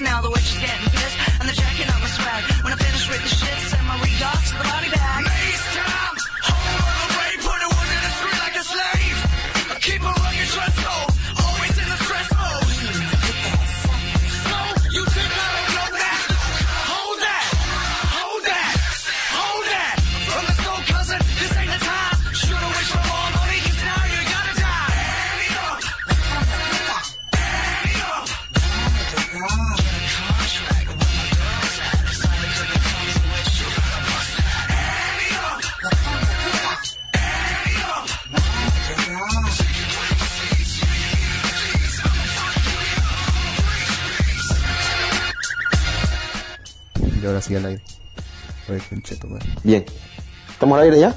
Now the witch Al aire. Oye. Bien. ¿Estamos al aire ya?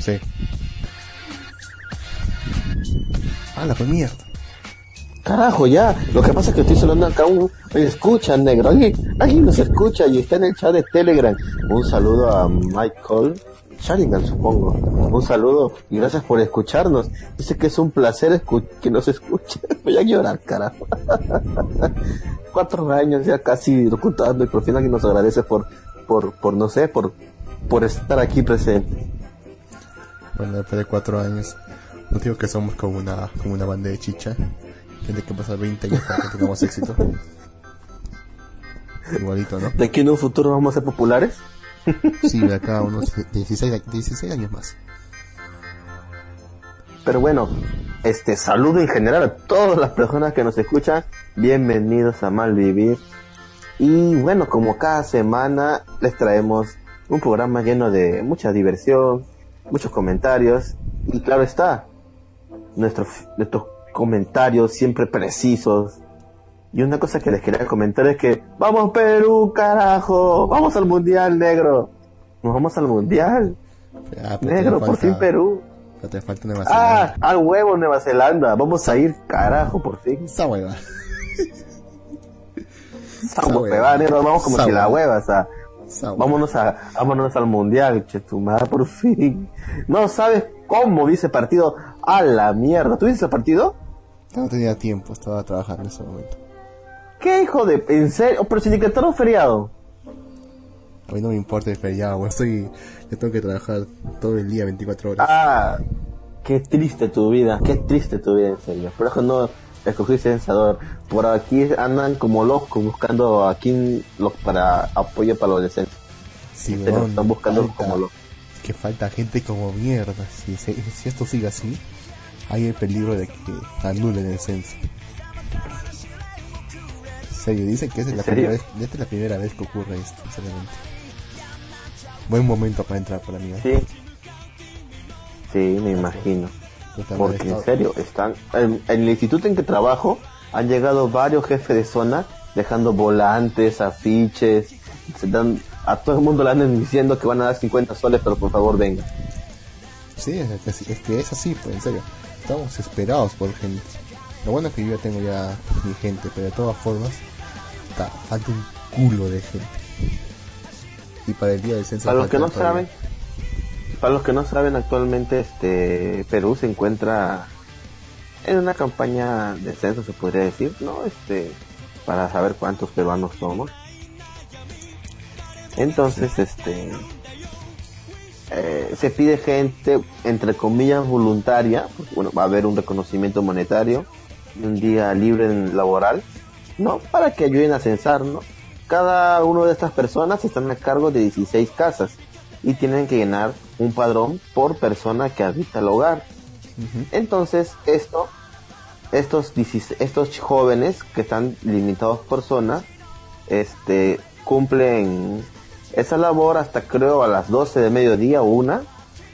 Sí. Ah, la fue mierda. Carajo, ya. Lo que pasa es que estoy sonando acá un... Oye, escucha, negro. Alguien, alguien nos escucha y está en el chat de Telegram. Un saludo a Michael Sharigan, supongo. Un saludo y gracias por escucharnos. Dice que es un placer escu- que nos escuche. Voy a llorar, carajo. Cuatro años ya casi locutando y por fin alguien nos agradece por, por, por no sé, por, por estar aquí presente. Bueno, después de cuatro años, no digo que somos como una, como una banda de chicha. Tiene que pasar 20 años para que tengamos éxito. Igualito, ¿no? ¿De aquí en un futuro vamos a ser populares? Sí, de acá unos 16, a- 16 años más. Pero bueno, este saludo en general a todas las personas que nos escuchan. Bienvenidos a Malvivir. Y bueno, como cada semana les traemos un programa lleno de mucha diversión, muchos comentarios y claro está, nuestros, nuestros comentarios siempre precisos. Y una cosa que les quería comentar es que vamos Perú, carajo, vamos al mundial, negro. Nos vamos al mundial, Ah, negro, por fin Perú. pero te falta Nueva Ah, Zelanda. al huevo Nueva Zelanda. Vamos a ir, carajo, por fin. Esa hueva. Como hueva. negro, vamos como Esa si la hueva. o sea, Esa vámonos a, vámonos al mundial, che, tu madre, por fin. No sabes cómo vi ese partido. A la mierda. ¿Tú viste ese partido? No tenía tiempo, estaba trabajando en ese momento. ¿Qué hijo de, en serio? Pero si ni que era un feriado. A mí no me importa el feriado, güey. Estoy, yo tengo que trabajar todo el día, 24 horas. Ah, qué triste tu vida, qué triste tu vida, en serio. Por eso no escogiste Sensador. Por aquí andan como locos buscando aquí los para apoyo para los decentes. sí, serio, weón, están buscando falta- como locos. que falta gente como mierda. Si esto sigue así, hay el peligro de que anulen el censo. En serio, dicen que esta es, ¿En la serio? primera vez, esta es la primera vez que ocurre esto, sinceramente. Buen momento para entrar para mí. ¿eh? Sí. Sí, me imagino. Porque en serio, están en, en el instituto en que trabajo han llegado varios jefes de zona dejando volantes, afiches, se dan, a todo el mundo le andan diciendo que van a dar 50 soles, pero por favor vengan. Sí, es que, es que es así, pues, en serio. Estamos esperados por gente. Lo bueno es que yo ya tengo ya mi gente, pero de todas formas, falta un culo de gente. Y para el día del censo. Para los que no todavía. saben, para los que no saben actualmente este Perú se encuentra en una campaña de censo se podría decir, ¿no? Este para saber cuántos peruanos somos. Entonces, este eh, se pide gente entre comillas voluntaria, bueno, va a haber un reconocimiento monetario un día libre en laboral, ¿no? Para que ayuden a censar, ¿no? Cada una de estas personas están a cargo de 16 casas y tienen que llenar un padrón por persona que habita el hogar. Entonces, esto, estos, 16 estos jóvenes que están limitados por zona, este, cumplen esa labor hasta creo a las 12 de mediodía o una.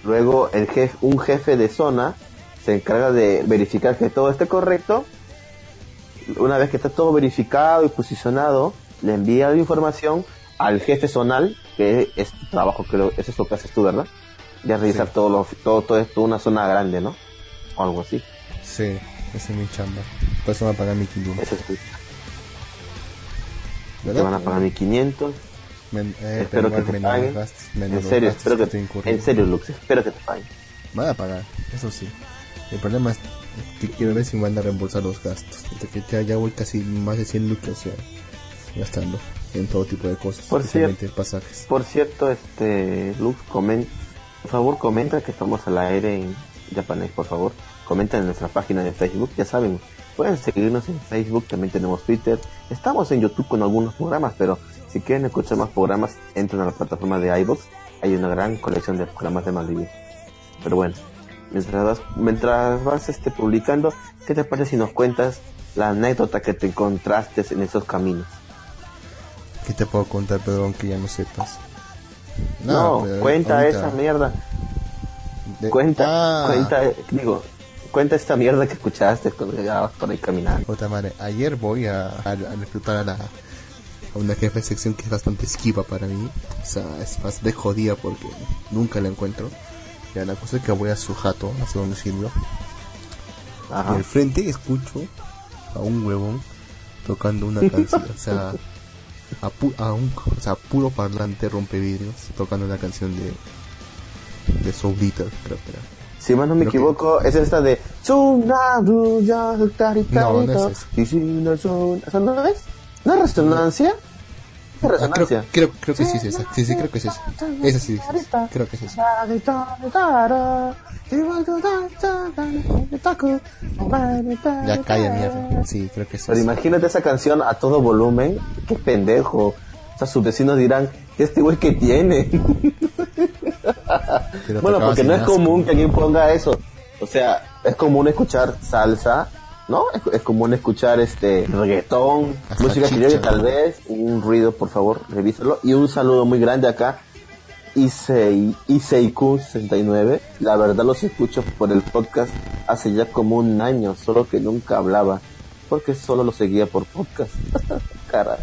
Luego el jefe, un jefe de zona se encarga de verificar que todo esté correcto. Una vez que está todo verificado y posicionado, le envía la información al jefe zonal, que es tu trabajo, creo, eso es lo que haces tú, ¿verdad? De revisar Sí. todo, lo, todo, todo esto, una zona grande, ¿no? O algo así. Sí, esa es mi chamba. Por eso me van a pagar 1500. Eso es tu-. Te van a pagar 1500. Men- eh, espero pero que te paguen. gastos, En serio, espero que que, incurriendo. en serio, Lux, espero que te paguen. Van a pagar, eso sí. El problema es que quiero ver si me van a reembolsar los gastos. Porque ya, ya voy casi más de 100 lucas ya gastando en todo tipo de cosas, Por especialmente pasajes. Por cierto, este, Lux, comen, por favor, comenta que estamos al aire en japonés, por favor. Comenta en nuestra página de Facebook, ya saben, pueden seguirnos en Facebook, también tenemos Twitter. Estamos en YouTube con algunos programas, pero si quieren escuchar más programas, entren a la plataforma de iVoox. Hay una gran colección de programas de Maldives. Pero bueno, mientras vas, mientras vas este, publicando, ¿qué te parece si nos cuentas la anécdota que te encontraste en esos caminos? ¿Qué te puedo contar, Pedro, aunque ya no sepas? No, pero cuenta ahorita- esa mierda. de- Cuenta, Ah, cuenta, digo, cuenta esta mierda que escuchaste cuando llegabas por ahí caminando. Puta madre, ayer voy a, a, a reclutar a, la, a una jefa de sección que es bastante esquiva para mí. O sea, es bastante jodida porque nunca la encuentro. Ya la cosa es que voy a su jato, a su domicilio. Y Ajá. al frente escucho a un huevón tocando una canción. o sea, a, pu- a un o sea, puro parlante rompevidrios tocando una canción de, de Soul Eater, creo que era. Si más no me Creo que- equivoco, es esta de No, no es esa. No ¿Esa no es? ¿No es resonancia? ¿Es Ah, creo, creo, creo que sí es esa. Sí, sí, creo que es esa. Esa sí, sí, sí. creo que es esa. Ya calla mierda. Sí, creo que es Pero imagínate esa canción a todo volumen. Qué pendejo. O sea, sus vecinos dirán, ¿este güey que tiene? Bueno, porque no es común que alguien ponga eso. O sea, es común escuchar salsa, ¿no? Es, es común escuchar este reggaetón, Hasta música criolla tal vez. Un ruido, por favor, revísalo. Y un saludo muy grande acá. Issei, Iseiku69. La verdad los escucho por el podcast hace ya como un año, solo que nunca hablaba. Porque solo lo seguía por podcast. Caray.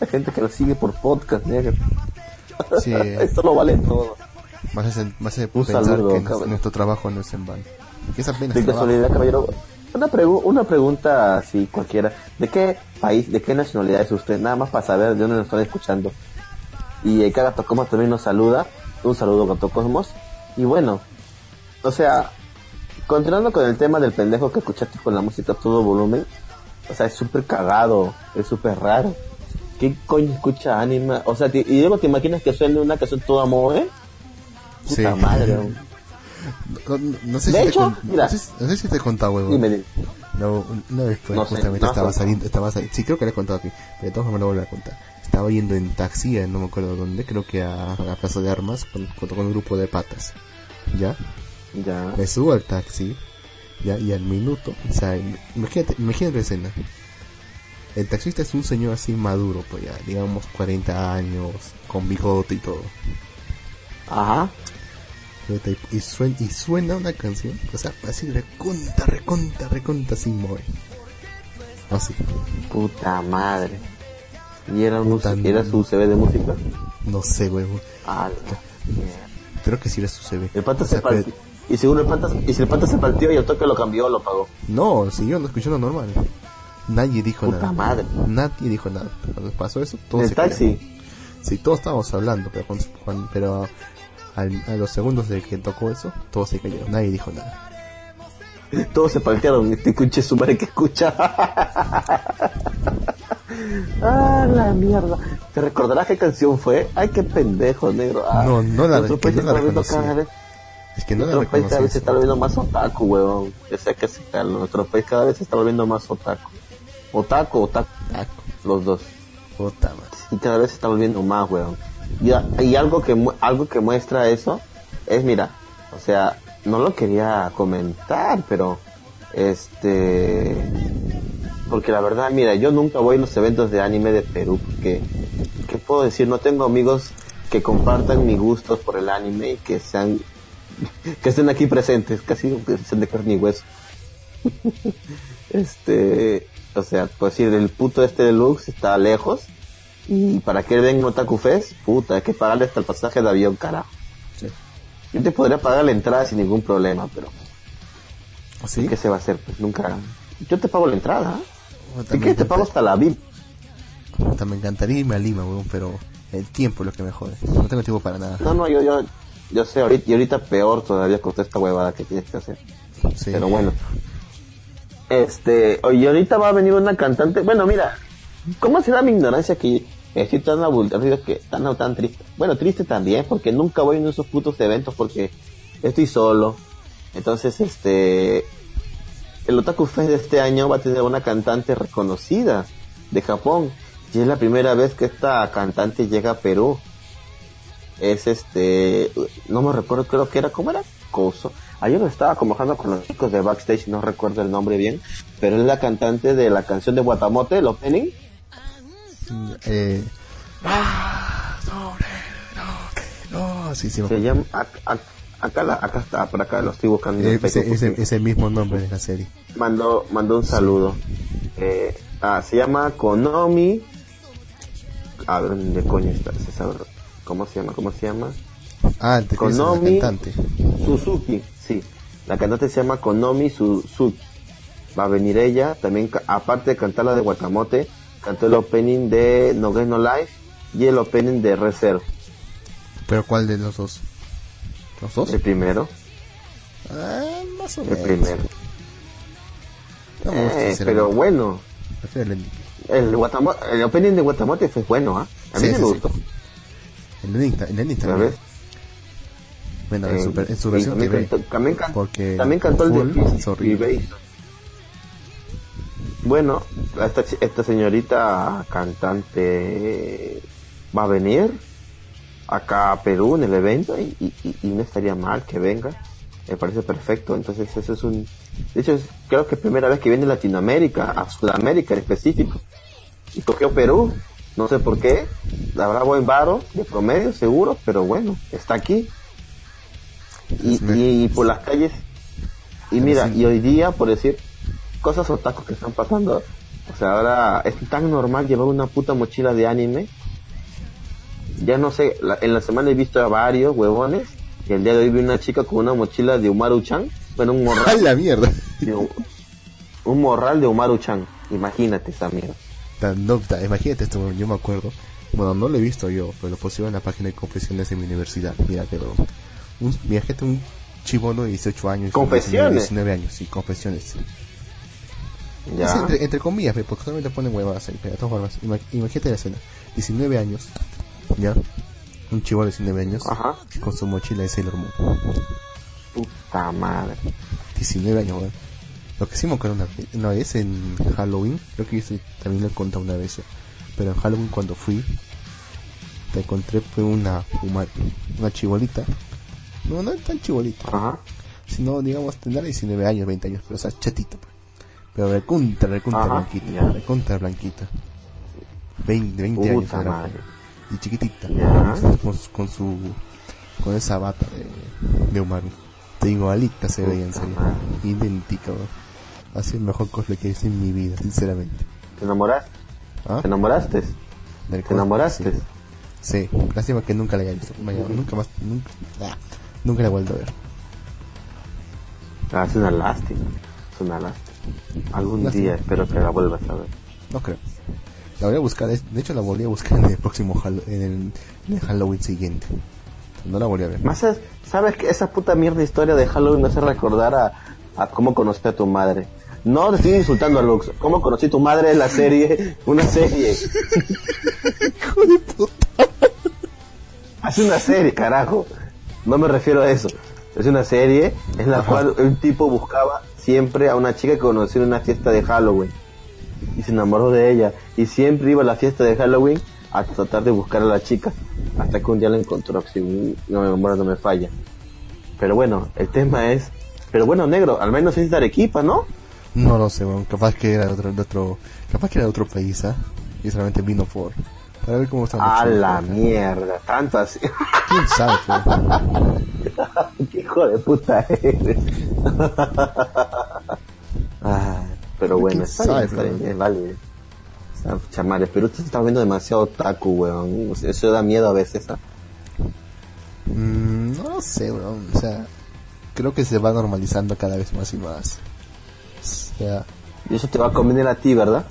La gente que lo sigue por podcast, negro. Sí, Esto lo vale todo. más hace, más hace Un pensar saludo, que nuestro trabajo no es en vano. Que es apenas De trabajo. casualidad, caballero, una, pregu- una pregunta así cualquiera. ¿De qué país, de qué nacionalidad es usted? Nada más para saber de dónde nos están escuchando. Y Gato Cosmos también nos saluda. Un saludo, Gato Cosmos. Y bueno, o sea, continuando con el tema del pendejo que escuchaste con la música a todo volumen. O sea, es súper cagado, es súper raro. ¿Qué coño escucha anima? O sea, y luego te imaginas que suene una canción toda moe. Puta Sí. madre. No, sé si hecho, te con- mira. no, sé, si- no sé si te he contado, huevón. Dime. No, una vez pues, sé, justamente no, estaba saliendo, estaba sali- sí creo que le he contado aquí, pero de todas formas lo voy a contar. Estaba yendo en taxi, eh, no me acuerdo dónde, creo que a, a la Plaza de Armas, con, junto con un grupo de patas. ¿Ya? Ya. Me subo al taxi, ya, y al minuto, o sea, im- imagínate, imagínate la escena. El taxista es un señor así maduro, pues ya, digamos 40 años, con bigote y todo. Ajá. Puta, Y, suena, y suena una canción, o sea, así reconta, reconta, reconta sin mover. Así. Puta madre. ¿Y era, un, Puta era su CV de música? No sé, huevo. Ah. Creo que sí era su CV. El pata O sea, se partió. Y según el pata, y si el pata se partió y el toque lo cambió, lo pagó. No, siguió no escuchando normal. Nadie dijo Puta nada. madre. Nadie dijo nada. Cuando pasó eso, todos En el taxi. Sí, todos estábamos hablando, pero al- a los segundos de que tocó eso, todos se cayeron. Nadie dijo nada. Todos se paltearon. Este escuche su madre que escucha. ah, la mierda. ¿Te recordarás qué canción fue? Ay, qué pendejo, negro. Ah, No, no la- nuestro que no la reconocí. cada vez- Es que no la Nuestro país cada vez reconocí. se está volviendo más otaku, weón. Yo sé que. Nuestro país cada vez se está volviendo más otaku. Otaku, otaku. Los dos. Madre. y cada vez se está volviendo más, weón. Y, y algo que algo que muestra eso es, mira, o sea, no lo quería comentar, pero este porque la verdad, mira, yo nunca voy a los eventos de anime de Perú porque qué puedo decir, no tengo amigos que compartan mis gustos por el anime y que sean que estén aquí presentes, casi de carne y hueso. este, o sea, pues decir, el puto este deluxe está lejos y para que él venga Otaku Fest, puta, hay que pagarle hasta el pasaje de avión, carajo. Sí. Yo te podría pagar la entrada sin ningún problema, pero ¿Sí? ¿qué se va a hacer? Pues nunca. Yo te pago la entrada. ¿eh? Si quieres te pago hasta la VIP. puta, me encantaría irme a Lima, weón, pero El tiempo es lo que me jode. No tengo tiempo para nada. No, no, yo, yo, yo sé, ahorita, y ahorita peor todavía con toda esta huevada que tienes que hacer. Sí. Pero bueno. Este, y ahorita va a venir una cantante. Bueno, mira, ¿cómo será mi ignorancia que estoy tan aburrido que tan, tan triste? Bueno, triste también, porque nunca voy a esos putos eventos porque estoy solo. Entonces, este, el Otaku Fest de este año va a tener una cantante reconocida de Japón. Y es la primera vez que esta cantante llega a Perú. Es este, no me recuerdo, creo que era, ¿cómo era? Coso. Ayer estaba conversando con los chicos de backstage, no recuerdo el nombre bien, pero es la cantante de la canción de Guatamote, el opening. Eh... No, sí, sí. me Se llama, ac- ac- acá, la- acá está, por acá lo estoy buscando. Eh, ese, ese, ese mismo nombre de la serie. Mandó, mandó un saludo. Eh, ah, se llama Konomi. A ver, ¿dónde coño está? Se sabe- ¿Cómo se llama? ¿Cómo se llama? Ah, te a la Konomi cantante. Suzuki, sí. La cantante se llama Konomi Suzuki. Va a venir ella, también aparte de cantar la de Guatamote, cantó el opening de No Game No Life y el opening de Reserve, ¿Pero cuál de los dos? ¿Los dos? el primero, Ah, más o el menos. primero. No Eh, pero bueno, Prefiero el, el, el opening de Guatamote fue bueno, ¿ah? A mí Sí, me sí, sí. gustó, el ending, ta- el ending también. Bueno, en, Eh, su, en su versión también TV. cantó, también, can- también cantó el de horrible. y Bass. Bueno, esta, esta señorita cantante va a venir acá a Perú en el evento y, y- y- y no estaría mal que venga. Me parece perfecto. Entonces eso es un... De hecho, es- creo que es primera vez que viene a Latinoamérica, a Sudamérica en específico. Y cogió Perú. No sé por qué. Habrá buen varo de promedio, seguro, pero bueno, está aquí. Y, y por las calles. Y mira, y hoy día, por decir, cosas otakus que están pasando. O sea, ahora es tan normal llevar una puta mochila de anime. Ya no sé, la- en la semana he visto a varios huevones. Y el día de hoy vi una chica con una mochila de Umaru-chan. Bueno, un ¡A morral. la mierda! de un morral de Umaru-chan. Imagínate esa mierda. Tan- no, imagínate esto, yo me acuerdo. Bueno, no lo he visto yo, pero lo pusieron en la página de confesiones en mi universidad. Mira, pero un, imagínate un chibono de 18 años. Confesiones. 19 años, sí, confesiones. sí. Ya. entre, entre comillas, porque solamente ponen huevadas ahí, pero de todas formas, ima- imagínate la escena. 19 años, ya, un chivo de 19 años, Ajá. con su mochila de Sailor Moon. Puta madre. 19 años, weón. Lo que sí me acuerdo una, vez- una vez en Halloween, creo que yo también lo he contado una vez, pero en Halloween cuando fui, te encontré fue una, una, una chibolita. No, no es tan chibolita, Ajá. sino digamos tendrá 19 años, 20 años, pero o sea, chatita, pues. Pero recontra, recontra Ajá, blanquita, ya. recontra blanquita. 20, 20 años Puta era, madre. y chiquitita, con, su- con su, con esa bata de, de Umaru. Te digo, alita se veía en serio, madre. idéntica, weón. Así el mejor cosplay que hice en mi vida, sinceramente. ¿Te enamoraste? ¿Ah? ¿Te enamoraste? Del ¿Te enamoraste? Sí. Sí, lástima que nunca la haya visto. Vaya, nunca más, nunca, ah, nunca la he vuelto a ver. Ah, es una lástima. Es una lástima. Algún Lástima. día espero que la vuelvas a ver. No creo. La voy a buscar, de hecho la volví a buscar en el próximo en el, en el Halloween siguiente. No la volví a ver. Más es- ¿Sabes que esa puta mierda historia de Halloween me hace recordar a, a cómo conocí a tu madre? No te estoy insultando a Lux. ¿Cómo conocí a tu madre? La serie, una serie. Hijo de puta. Es una serie, carajo. No me refiero a eso. Es una serie en la cual un tipo buscaba siempre a una chica que conoció en una fiesta de Halloween. Y se enamoró de ella. Y siempre iba a la fiesta de Halloween a tratar de buscar a la chica. Hasta que un día la encontró. Si no me memoria no me falla. Pero bueno, el tema es... Pero bueno, negro, al menos es de Arequipa, ¿no? No lo sé. Capaz que era de otro, otro, capaz que era de otro país, ¿ah? Y solamente vino por, para ver cómo están A la mierda, tanto así. ¿Quién sabe? Qué hijo de puta eres. Ah, pero bueno, ¿Quién está sabe, bien, está bien, es válido. Chamares, pero usted está viendo demasiado taku, weón. Eso da miedo a veces. ¿ah? Mm, no lo sé, weón. O sea, creo que se va normalizando cada vez más y más. O sea, Y eso te va a convenir a ti, ¿verdad?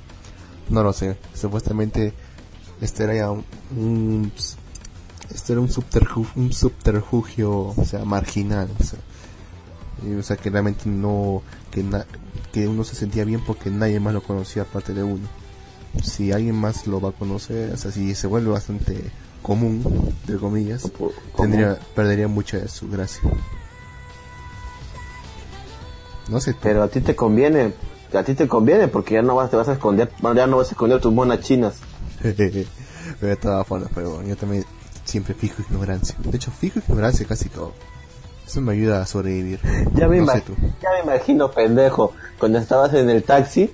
no lo sé. Supuestamente este era ya un, un- este era un subterfugio, un subterfugio, o sea, marginal, o sea, y, o sea, que realmente no, que na- que uno se sentía bien porque nadie más lo conocía aparte de uno. Si alguien más lo va a conocer, o sea, si se vuelve bastante común, entre comillas, tendría, perdería mucha de su gracia. No sé. Pero a ti te conviene, a ti te conviene porque ya no vas, te vas a esconder, ya no vas a esconder tus monas chinas. pero todas formas, pero bueno, yo también siempre fijo ignorancia. De hecho, fijo ignorancia casi todo. Eso me ayuda a sobrevivir. Ya me, no ima- sé tú. ya me imagino, pendejo, cuando estabas en el taxi,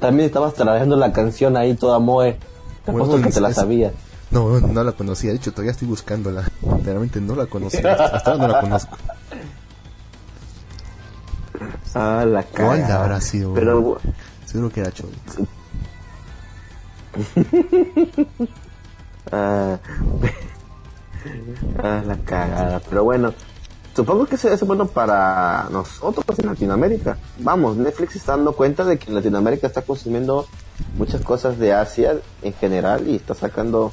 también estabas trabajando la canción ahí toda moe. Te Bueno, que te la sabías. No, no, la conocía. De hecho, todavía estoy buscándola. Realmente no la conocía. Hasta ahora no la conozco. Ah, la ¿Cuál cara. habrá sido? Pero, Seguro que era Chol. ah, ah, la cagada. Pero bueno, supongo que eso es bueno para nosotros en Latinoamérica. Vamos, Netflix está dando cuenta de que Latinoamérica está consumiendo muchas cosas de Asia en general y está sacando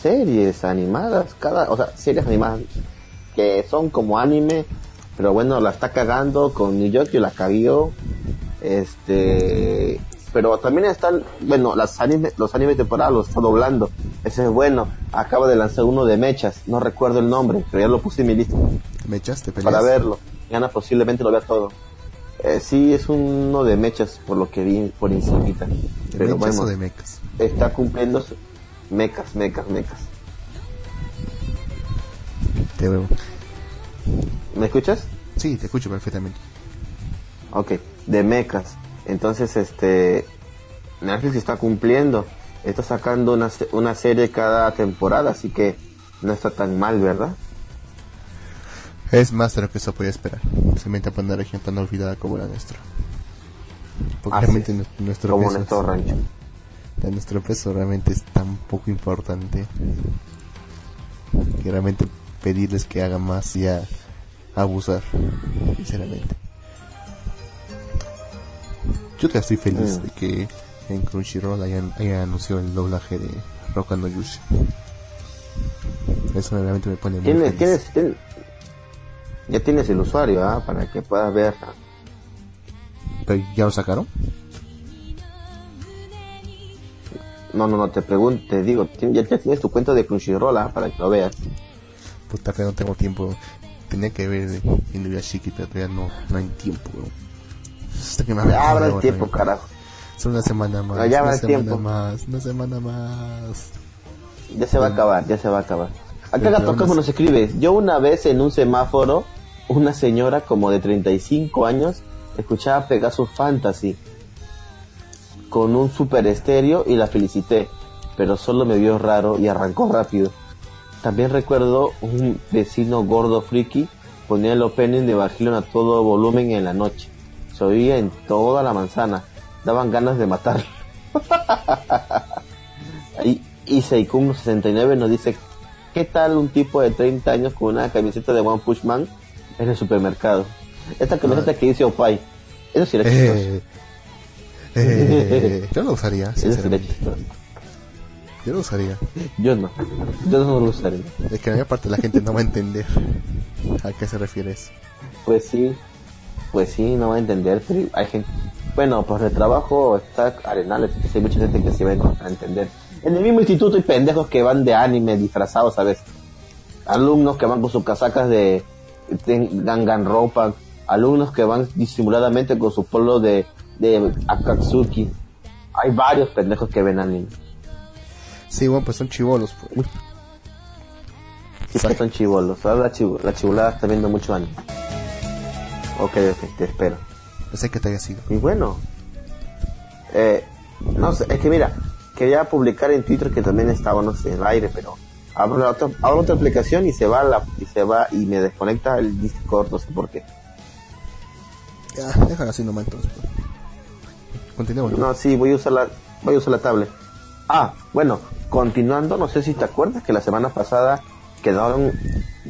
series animadas, cada, o sea, series animadas que son como anime, pero bueno, la está cagando con New York y la caguió. Este, pero también están, bueno, las anime, los animes temporales los está doblando. Ese es bueno. Acaba de lanzar uno de mechas, no recuerdo el nombre, pero ya lo puse en mi lista ¿Me echaste peleas? para verlo. Gana posiblemente lo vea todo. Eh, sí, es uno de mechas, por lo que vi por encimita. ¿De Pero mechas bueno, o de mecas? está cumpliendo su- mecas, mecas, mecas. Te veo. ¿Me escuchas? Sí, te escucho perfectamente. Ok, de mecas. Entonces, este, Netflix está cumpliendo. Está sacando una, se- una serie cada temporada, así que no está tan mal, ¿verdad? Es más de lo que se podía esperar. Especialmente para una región tan olvidada como la nuestra. Porque Así realmente es. nu- nuestro Como peso, nuestro rancho. es- nuestro peso realmente es tan poco importante que realmente pedirles que hagan más ya abusar, sinceramente. Yo te estoy feliz Mm. de que en Crunchyroll hayan, hayan anunciado el doblaje de Rock no Yushi. Eso realmente me pone muy Tienes, feliz. tienes, tienes- ya tienes el usuario, ¿ah? Para que puedas ver. ¿Pero ya lo sacaron? No, no, no, te pregunto, te digo, ya, ya tienes tu cuenta de Crunchyroll, ¿ah? Para que lo veas. Puta fe, no tengo tiempo. Tenía que ver Inuyashiki, pero todavía no, no hay tiempo, weón. Hasta que me Ya habrá el tiempo, carajo. Solo una semana más. Ah, ya una el semana tiempo. más, una semana más. Ya se va a acabar, ya se va a acabar. Acá Gato así- nos escribe, yo una vez en un semáforo, una señora como de 35 años escuchaba Pegasus Fantasy con un super estéreo y la felicité, pero solo me vio raro y arrancó rápido. También recuerdo un vecino gordo friki ponía el opening de Evangelion a todo volumen en la noche. Se oía en toda la manzana. Daban ganas de matarlo. y, y Seikun69 nos dice, ¿qué tal un tipo de 30 años con una camiseta de One Punch Man en el supermercado? Esta camiseta que dice Opay. Eso sí era. Eh, eh, yo lo usaría, sinceramente. Yo lo usaría. Yo no. Yo no lo usaría. Es que la mayor parte de la gente no va a entender a qué se refiere eso. Pues sí, pues sí, no va a entender, pero hay gente, bueno, pues el trabajo está arenal, entonces hay mucha gente que se va a entender. En el mismo instituto hay pendejos que van de anime disfrazados, ¿sabes? Alumnos que van con sus casacas de gangan ropa, alumnos que van disimuladamente con su polo de, de Akatsuki. Hay varios pendejos que ven anime. Sí, bueno, pues son chivolos. Pues. Sí, que son chivolos. Ahora la, chivo- la chivulada está viendo mucho anime. Ok, ok, te espero. No sé qué te haya sido. Y bueno, eh, no sé, es que mira, quería publicar en Twitter que también estaba, no sé, en el aire, pero abro, la otra, abro otra aplicación y se va la, y se va y me desconecta el Discord, no sé por qué. Ya, déjalo así nomás entonces. pues. Continuemos. No, sí, voy a usar la, voy a usar la tablet. Ah, bueno, continuando, no sé si te acuerdas que la semana pasada quedaron,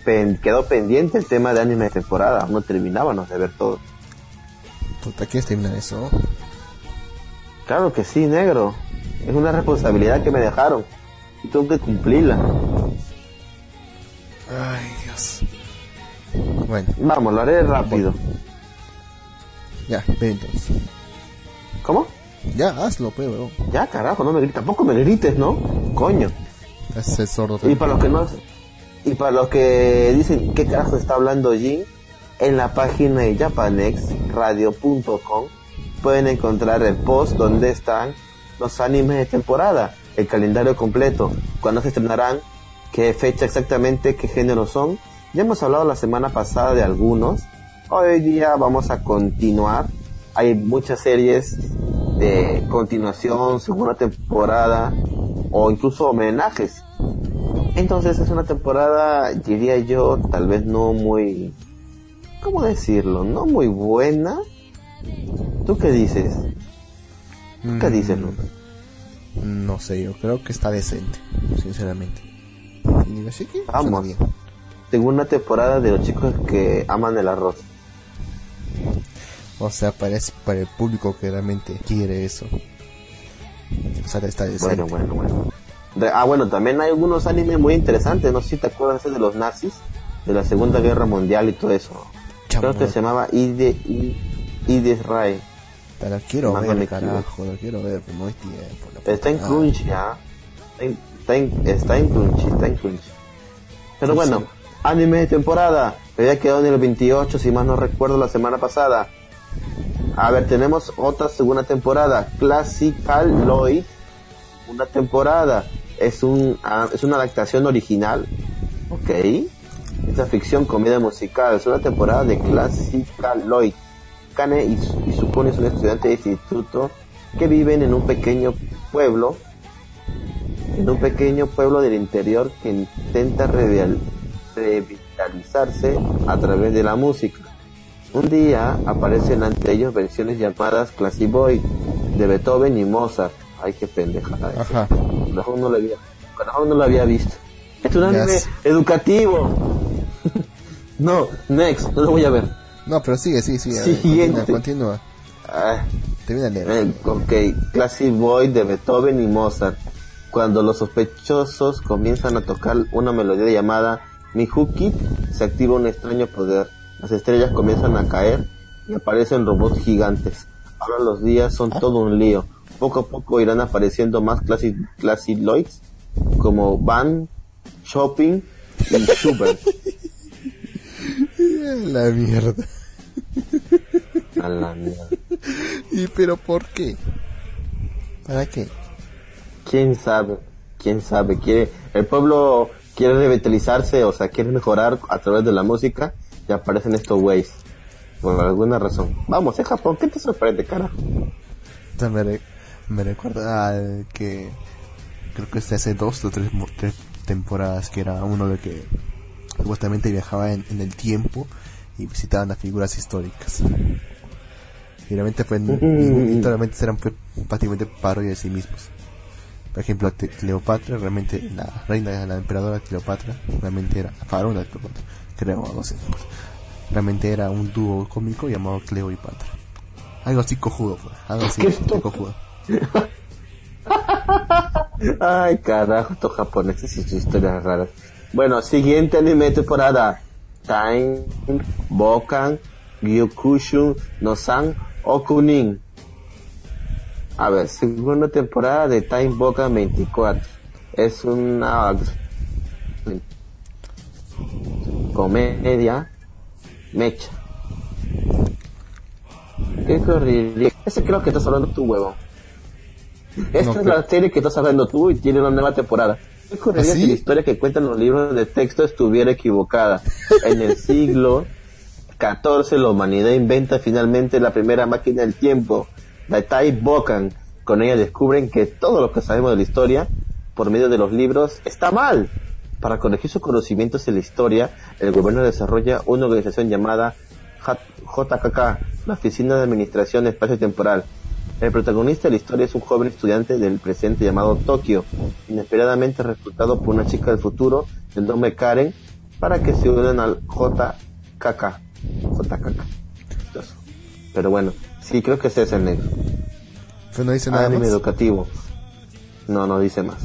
pen- quedó pendiente el tema de anime de temporada, no terminábamos de ver todo. Puta, ¿quieres terminar eso? Claro que sí, negro. Es una responsabilidad que me dejaron. y tengo que cumplirla. Ay, Dios. Bueno, Vamos, lo haré rápido. ya, ve entonces. ¿Cómo? Ya, hazlo, pues, weón. Ya, carajo, no me grites. Tampoco me grites, ¿no? Coño. Ese sordo. Y para los que no y para los que dicen qué carajo está hablando Jin, en la página de japanexradio.com pueden encontrar el post donde están los animes de temporada, el calendario completo, cuándo se estrenarán, qué fecha exactamente, qué género son. Ya hemos hablado la semana pasada de algunos. Hoy día vamos a continuar. Hay muchas series de continuación, segunda temporada o incluso homenajes. Entonces es una temporada, diría yo, tal vez no muy... ¿Cómo decirlo? No muy buena. ¿Tú qué dices? ¿Tú qué Mm, dices? No sé, yo creo que está decente, sinceramente. Y así que Vamos. bien. Segunda temporada de los chicos que aman el arroz. O sea, parece para el público que realmente quiere eso. O sea, está decente. Bueno, bueno, bueno. Ah, bueno, también hay algunos animes muy interesantes. No sé si te acuerdas de los nazis, de la Segunda Guerra Mundial y todo eso. Creo que se llamaba Ide, Ide Israel. Te la quiero Más ver, carajo, la quiero ver, pero no hay tiempo. Está en puta Crunchy, ¿ah? Está en, está en- está en Crunchy, está en Crunchy. Pero Sí, bueno, sí. anime de temporada. Me había quedado en el 28, si más no recuerdo, la semana pasada. A ver, tenemos otra segunda temporada. Classical Lloyd. Una temporada. Es, un, ah, es una adaptación original. Ok. Esta ficción comedia musical. Es una temporada de Classical Lloyd. Kane y, su- y Sukune es un estudiante de instituto que viven en un pequeño pueblo en un pequeño pueblo del interior que intenta revitalizarse a través de la música. Un día aparecen ante ellos versiones llamadas Classic Boy de Beethoven y Mozart. Ay, qué pendejada. Ajá. No lo había, carajo, no lo había visto. Es un anime educativo. no, next, no lo voy a ver. No, pero sigue, sigue, sigue. Siguiente. Continúa, continúa. Ah, Termina. Eh, ok, Classic Boy de Beethoven y Mozart. Cuando los sospechosos comienzan a tocar una melodía llamada Mihuki, se activa un extraño poder. Las estrellas comienzan a caer y aparecen robots gigantes. Ahora los días son todo un lío. Poco a poco irán apareciendo más Classic, classic Lloyds como Van, Shopping y Schubert. La mierda. A la mierda. ¿Y pero por qué? ¿Para qué? quién sabe, quién sabe, quiere, el pueblo quiere revitalizarse, o sea, quiere mejorar a través de la música y aparecen estos güeyes. Por alguna razón. Vamos, es Japón, ¿qué te sorprende, carajo? Me, re- me recuerda al que creo que este hace dos o tres, tres temporadas que era uno de que supuestamente viajaba en, en el tiempo y visitaban las figuras históricas. Y realmente fue, y, eran fue prácticamente parodias de sí mismos. Por ejemplo, Cleopatra, realmente la reina, la emperadora Cleopatra, realmente era la faraona de Cleopatra, creo, algo así. Realmente era un dúo cómico llamado Cleo y Patra. Algo así cojudo, fue. Algo así cojudo. Ay, carajo, estos japoneses y sus historias raras. Bueno, siguiente anime temporada. Time, Bokan, Gyokushu, Nosan, Okunin. A ver, segunda temporada de Time Bokan 24. Es una comedia mecha. ¿Qué correría? Ese creo que estás hablando tú, huevo. Esta No, es la serie que estás hablando tú y tiene una nueva temporada. ¿Qué ocurriría ¿Ah, sí? si la historia que cuentan los libros de texto estuviera equivocada? En el siglo XIV la humanidad inventa finalmente la primera máquina del tiempo, la Tai Bokan. Con ella descubren que todo lo que sabemos de la historia por medio de los libros está mal. Para corregir sus conocimientos en la historia, el gobierno desarrolla una organización llamada JKK, la Oficina de Administración Espacio Temporal. El protagonista de la historia es un joven estudiante del presente llamado Tokio, inesperadamente reclutado por una chica del futuro del nombre Karen para que se unan al JKK. JKK. Pero bueno, sí creo que ese es el negro. Pero no dice nada Anime más. educativo. No, no dice más.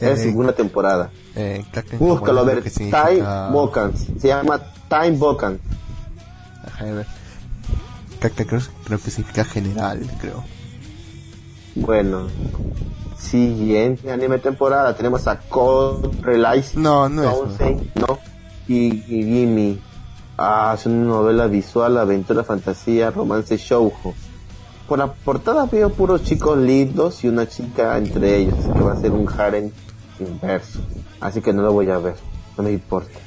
Es Eh, una temporada. Eh, Búscalo a ver. Time significa- Bokan. Se llama Time Bokan. Ajá, a ver. Kaken creo, creo que significa general, creo. Bueno. Siguiente anime temporada. Tenemos a Code Relice. No, no es. Townsend, no. Y Gimme. Ah, es una novela visual, aventura, fantasía, romance, shoujo. Por la portada veo puros chicos lindos y una chica entre ellos, así que va a ser un harem inverso. Así que no lo voy a ver, no me importa.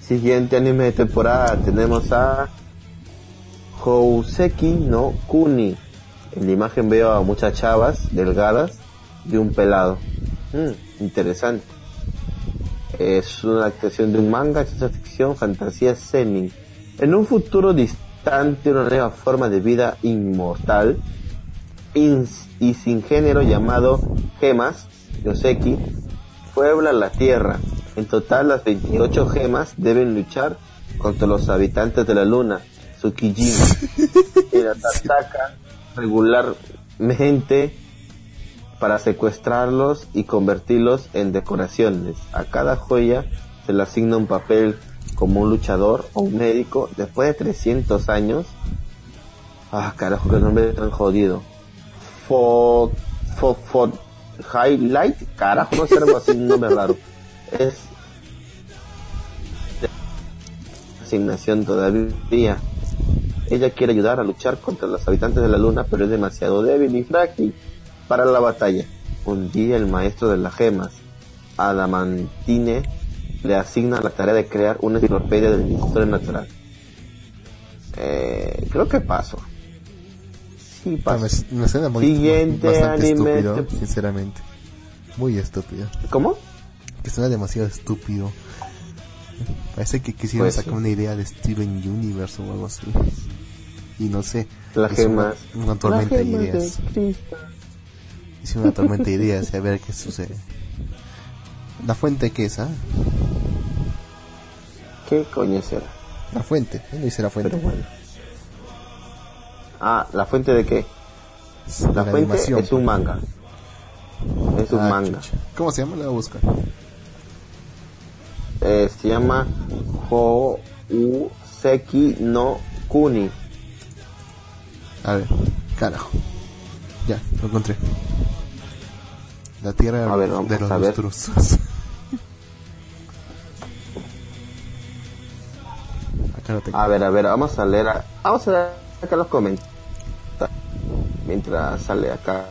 Siguiente anime de temporada tenemos a Houseki no Kuni. En la imagen veo a muchas chavas delgadas y un pelado. Mm, interesante. Es una adaptación de un manga, ciencia ficción, fantasía semi. En un futuro distante, una nueva forma de vida inmortal y sin género llamado Gemas, Yoseki, puebla la Tierra. En total, las 28 gemas deben luchar contra los habitantes de la Luna, Tsukijima, y las atacan regularmente para secuestrarlos y convertirlos en decoraciones. A cada joya se le asigna un papel como un luchador o un médico después de 300 años. Ah, carajo, que nombre tan jodido. Fo, fo, fo, highlight, carajo, no sé algo así, un nombre raro. Es asignación todavía. Ella quiere ayudar a luchar contra los habitantes de la luna, pero es demasiado débil y frágil para la batalla. Un día el maestro de las gemas, Adamantine, le asigna la tarea de crear una enciclopedia de historia natural. Eh, creo que paso. Sí, paso. me, me muy Siguiente bastante anime estúpido, te- sinceramente. Muy estúpido. ¿Cómo? Que suena demasiado estúpido. Parece que quisieron Pues sacar sí. una idea de Steven Universe o algo así. Y no sé. Las hizo gemas. Una, una tormenta de ideas. Hice una tormenta de ideas y a ver qué sucede. ¿La fuente qué es, ah? ¿Qué coño será? La fuente. Él dice la fuente. Pero bueno. Ah, ¿la fuente de qué? La fuente animación. es un manga. Es un Ah, manga. chucha. ¿Cómo se llama? La voy a buscar. Eh, se llama Houseki no Kuni. A ver, carajo. Ya, lo encontré. La tierra A ver, vamos de los a ver. monstruosos. Acá lo tengo. A ver, a ver, vamos a leer, a- vamos a leer acá los comentarios. Mientras sale acá,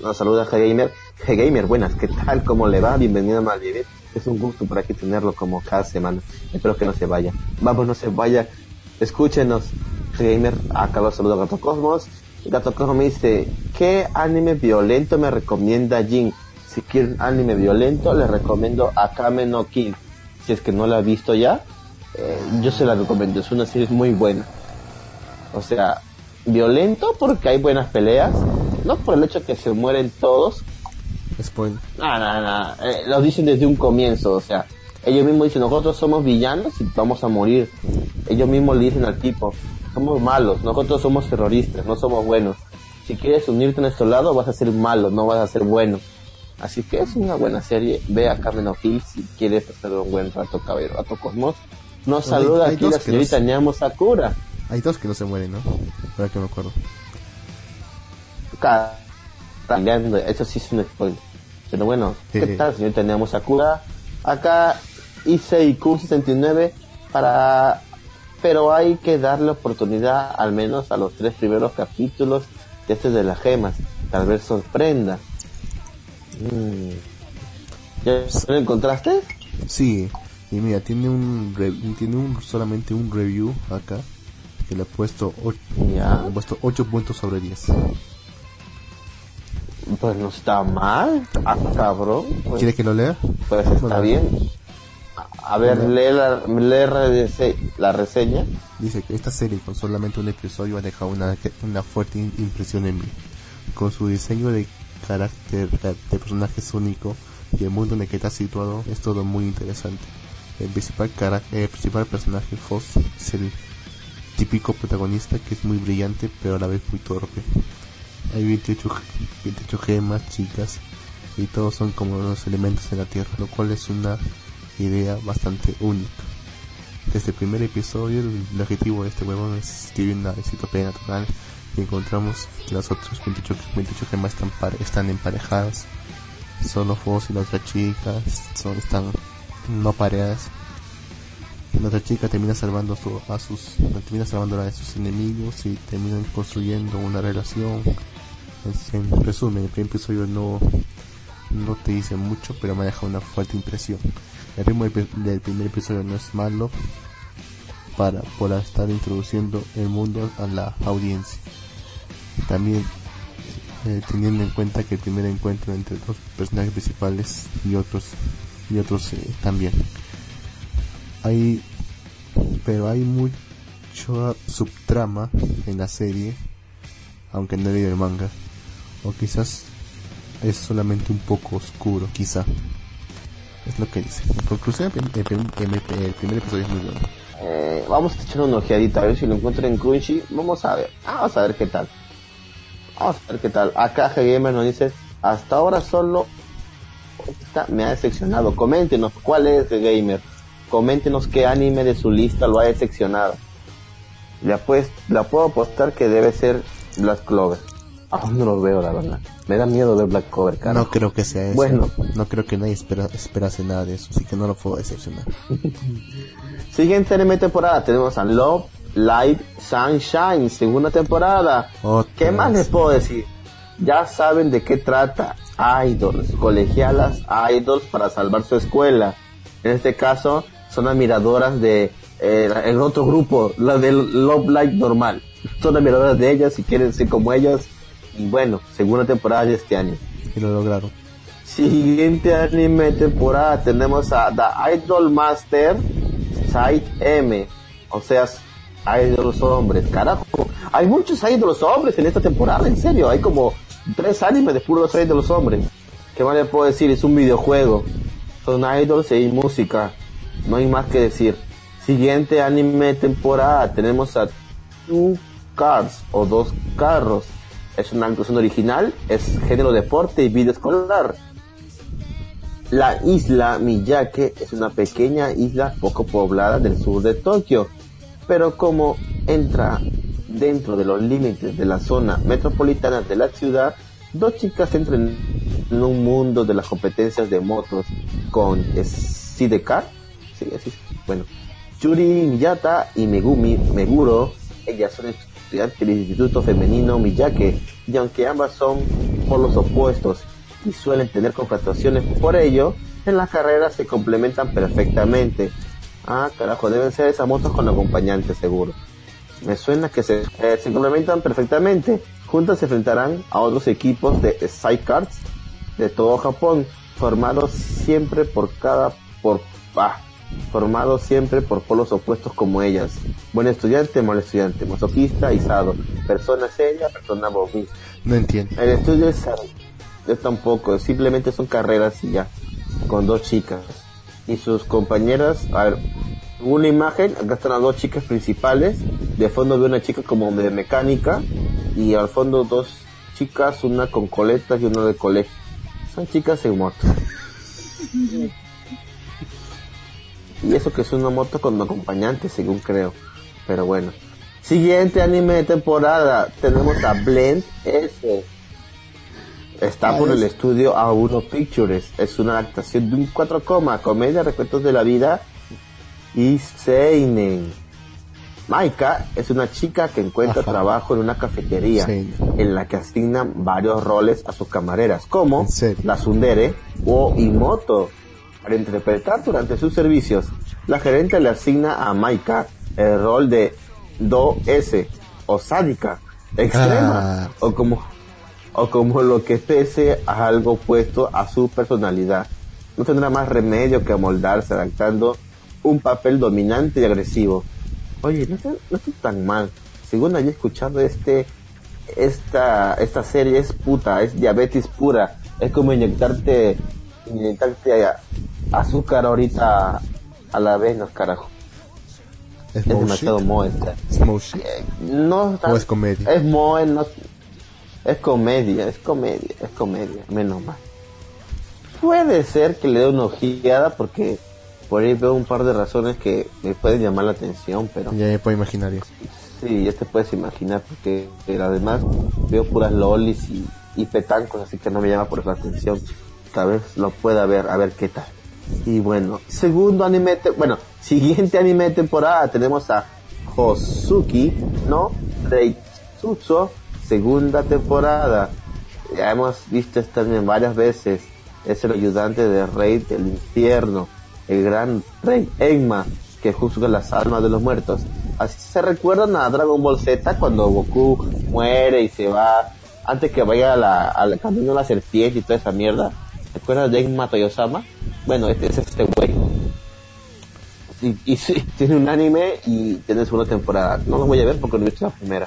nos saluda G-Gamer. G-Gamer, buenas, ¿qué tal? ¿Cómo le va? Bienvenido a Malvivir. Es un gusto por aquí tenerlo como cada semana. Espero que no se vaya. Vamos, no se vaya. Escúchenos. G-Gamer, acá lo saluda Gato Cosmos. Gato Cosmos me dice, ¿qué anime violento me recomienda Jin? Si quieren anime violento, les recomiendo Akame no Kill. Si es que no la ha visto ya, eh, yo se la recomiendo. Es una serie muy buena. O sea, violento porque hay buenas peleas. No por el hecho de que se mueren todos. Spoiler. No, no, no. eh, lo dicen desde un comienzo. O sea, ellos mismos dicen, nosotros somos villanos y vamos a morir. Ellos mismos le dicen al tipo, somos malos. Nosotros somos terroristas, no somos buenos. Si quieres unirte a nuestro lado, vas a ser malo, no vas a ser bueno. Así que es una buena serie. Ve a Kamen of Hill si quieres pasar un buen rato, caballero. Rato Cosmos. Nos Bueno, hay- saluda hay aquí la que señorita los- Ñamo Sakura. Hay dos que no se mueren, ¿no? Para que me acuerdo. Ca- cambiando, eso sí es un spoiler. Pero bueno, ¿qué tal, señor? Tenemos Sakura. Acá hice IQ 69 para... Pero hay que darle oportunidad al menos a los tres primeros capítulos de este de las gemas. Tal vez sorprenda. Mm. ¿Ya lo encontraste? Sí, y mira, tiene un tiene un solamente un review acá que le he puesto 8, Ya. le he puesto 8 puntos sobre 10. Pues no está mal. Ah, cabrón. Pues, ¿Quiere que lo lea? pues está Bueno. bien. A- A ver, lee la, lee la rese- la reseña. Dice que esta serie con solamente un episodio ha dejado una, una fuerte impresión en mí. Con su diseño de carácter de personajes único y el mundo en el que está situado es todo muy interesante. El principal, cara- el principal personaje, Foss, es el típico protagonista que es muy brillante pero a la vez muy torpe. Hay 28, ge- 28 gemas, chicas, y todos son como los elementos de la Tierra, lo cual es una idea bastante única. Desde el primer episodio, el objetivo de este huevón es escribir una enciclopedia natural y encontramos que las otras 28, 28 gemas están, están emparejadas. Solo Foss y la otra chica son, están no pareadas. La otra chica termina salvando a sus termina salvando a sus enemigos y terminan construyendo una relación. En resumen, el primer episodio no, no te dice mucho, pero me deja una fuerte impresión. El ritmo del primer episodio no es malo para por estar introduciendo el mundo a la audiencia. También eh, teniendo en cuenta que el primer encuentro entre dos personajes principales y otros y otros eh, también. Hay pero hay mucha subtrama en la serie, aunque no he leído el manga, o quizás es solamente un poco oscuro, quizá. Es lo que dice. Conclusión, el, primer episodio es muy bueno. Eh, vamos a echar una ojeadita a ver si lo encuentro en Crunchy. Vamos a ver. Vamos a ver qué tal. Vamos a ver qué tal. Acá Gamer nos dice, hasta ahora solo me ha decepcionado. Coméntenos cuál es Gamer. Coméntenos qué anime de su lista lo ha decepcionado. Le, pues, la puedo apostar que debe ser Black Clover. Aún no lo veo, la verdad. Me da miedo ver Black Cover, cara. No creo que sea eso. Bueno. No creo que nadie espera, esperase nada de eso, así que no lo puedo decepcionar. Siguiente anime temporada tenemos a Love, Light, Sunshine, segunda temporada. ¿Qué más les puedo decir? Ya saben de qué trata. Idols, colegialas idols para salvar su escuela. En este caso, son admiradoras de eh, el otro grupo, la del Love Light normal. Son admiradoras de ellas y quieren ser como ellas y bueno, segunda temporada de este año. Y lo lograron. Siguiente anime temporada tenemos a The Idol Master Side M. O sea, idols hombres. Carajo, hay muchos idols hombres en esta temporada, en serio. Hay como tres animes de puros idols hombres. ¿Qué más le puedo decir? Es un videojuego. Son idols y música. No hay más que decir. Siguiente anime temporada tenemos a Two Cars o Dos Carros es una inclusión original, es género deporte y video escolar. La isla Miyake es una pequeña isla poco poblada del sur de Tokio, pero como entra dentro de los límites de la zona metropolitana de la ciudad, dos chicas entran en un mundo de las competencias de motos con Sidecar, sí, así, bueno, Yuri Miyata y Megumi Meguro, ellas son del Instituto Femenino Miyake, y aunque ambas son polos opuestos y suelen tener confrontaciones por ello, en las carreras se complementan perfectamente. Ah, carajo, deben ser esas motos con acompañante seguro. Me suena que se, eh, se complementan perfectamente. Juntas se enfrentarán a otros equipos de sidecars de todo Japón, formados siempre por cada por ah, formado siempre por polos opuestos como ellas. Buen estudiante, mal estudiante, masoquista, isado, persona seria, persona bobista. No entiendo. El estudio es... Yo tampoco, simplemente son carreras y ya, con dos chicas. Y sus compañeras, a ver, una imagen, acá están las dos chicas principales, de fondo veo una chica como de mecánica, y al fondo dos chicas, una con coletas y una de colegio. Son chicas en moto. Y eso que es una moto con acompañante, según creo. Pero bueno. Siguiente anime de temporada. Tenemos a Blend S. Está por el estudio A1 Pictures. Es una adaptación de un 4, comedia, recuentos de la vida y Seinen. Maika es una chica que encuentra trabajo en una cafetería en la que asignan varios roles a sus camareras, como la Sundere o Imoto para interpretar durante sus servicios. La gerente le asigna a Maika el rol de Do-S o sádica, extrema, ah. o como o como lo que pese a algo opuesto a su personalidad. No tendrá más remedio que amoldarse adaptando un papel dominante y agresivo. Oye, no está, no tan mal. Según había escuchado este, esta, esta serie es puta, es diabetes pura. Es como inyectarte, inyectarte azúcar ahorita a la vez, no carajo. Es, demasiado moe ¿Es eh, No, ¿O es comedia? Es moe, no, es comedia, es comedia, es comedia, menos mal. puede ser que le dé una ojeada porque por ahí veo un par de razones que me pueden llamar la atención, pero Ya me puedo imaginar yo. sí, ya te puedes imaginar porque eh, además veo puras lolis y, y petancos, así que no me llama por la atención. Tal vez lo pueda ver, a ver qué tal. Y bueno, segundo anime, bueno, siguiente anime de temporada tenemos a Hosuki, ¿no? Reitsutsu, segunda temporada. Ya hemos visto este anime varias veces. Es el ayudante del rey del infierno, el gran rey Enma, que juzga las almas de los muertos. Así se recuerdan a Dragon Ball Z cuando Goku muere y se va antes que vaya al camino de la serpiente y toda esa mierda. ¿Te acuerdas de Enma Toyosama? Bueno, este es este güey. Y, y sí, tiene un anime y tiene segunda temporada. No lo voy a ver porque no he visto la primera.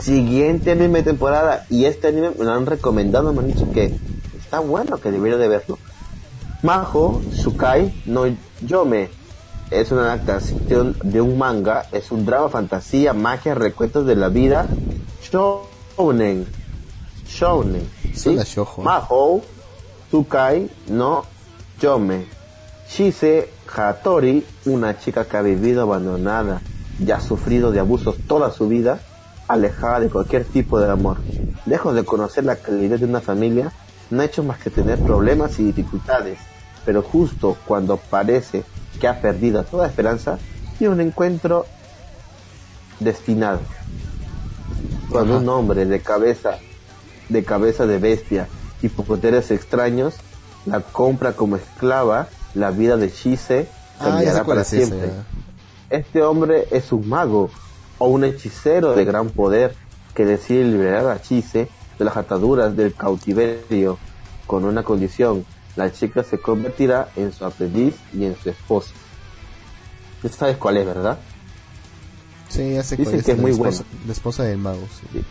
Siguiente anime temporada. Y este anime me lo han recomendado, me han dicho que está bueno, que debería de verlo. Majo Shukai no Yome. Es una adaptación de un manga. Es un drama, fantasía, magia, recuentos de la vida. Shounen. Shounen. ¿sí? Maho Tsukai no Yome. Shise Hattori, una chica que ha vivido abandonada y ha sufrido de abusos toda su vida, alejada de cualquier tipo de amor. Lejos de conocer la calidad de una familia, no ha hecho más que tener problemas y dificultades. Pero justo cuando parece que ha perdido toda esperanza, tiene un encuentro destinado. Cuando Ajá. un hombre de cabeza de cabeza de bestia y poderes extraños la compra como esclava, la vida de Shise Ah, cambiará para es ese. siempre. Este hombre es un mago o un hechicero de gran poder que decide liberar a Chise de las ataduras del cautiverio con una condición. La chica se convertirá en su aprendiz y en su esposa. Ya sabes cuál es, ¿verdad? Sí, ya sé Dicen cuál es. que es muy esposa, La esposa del mago, sí.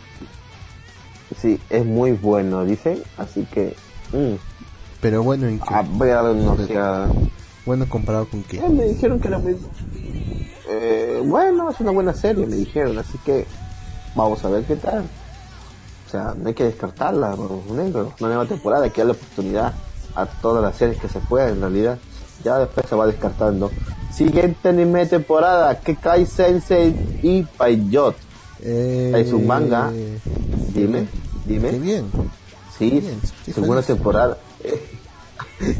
Sí, es muy bueno, dicen. Así que... mm, Pero bueno, ¿en qué? ah, voy a darle una ojeada. Bueno, comparado con qué. Eh, me dijeron que era muy... Eh, bueno, es una buena serie, me dijeron. Así que vamos a ver qué tal. O sea, no hay que descartarla, Barros Negro. Una nueva temporada, hay que darle oportunidad a todas las series que se puedan, en realidad. Ya después se va descartando. Siguiente anime temporada, Kekai Sensei y Paiyot. Eh, Es un manga. Dime, Qué dime. bien. Sí, Bien, segunda temporada.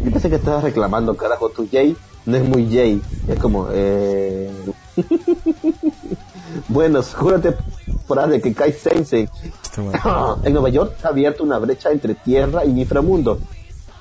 Yo pensé que estabas reclamando, carajo, tu Jay no es muy Jay. Es como, eh... bueno, segunda temporada de que Kai Sensei bueno. en Nueva York ha abierto una brecha entre tierra y inframundo,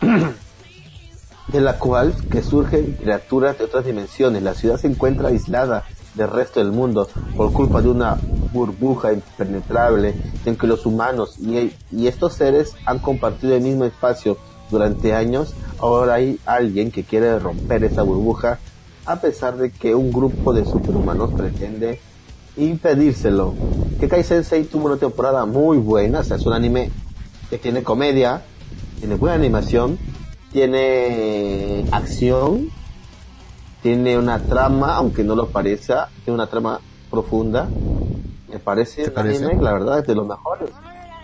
de la cual que surgen criaturas de otras dimensiones. La ciudad se encuentra aislada del resto del mundo por culpa de una burbuja impenetrable en que los humanos y, y estos seres han compartido el mismo espacio durante años. Ahora hay alguien que quiere romper esa burbuja a pesar de que un grupo de superhumanos pretende impedírselo. Que Kai Sensei tuvo una temporada muy buena, o sea, es un anime que tiene comedia, tiene buena animación, tiene acción, tiene una trama, aunque no lo parezca, tiene una trama profunda. Me parece ¿Te un parece? anime, la verdad, es de los mejores.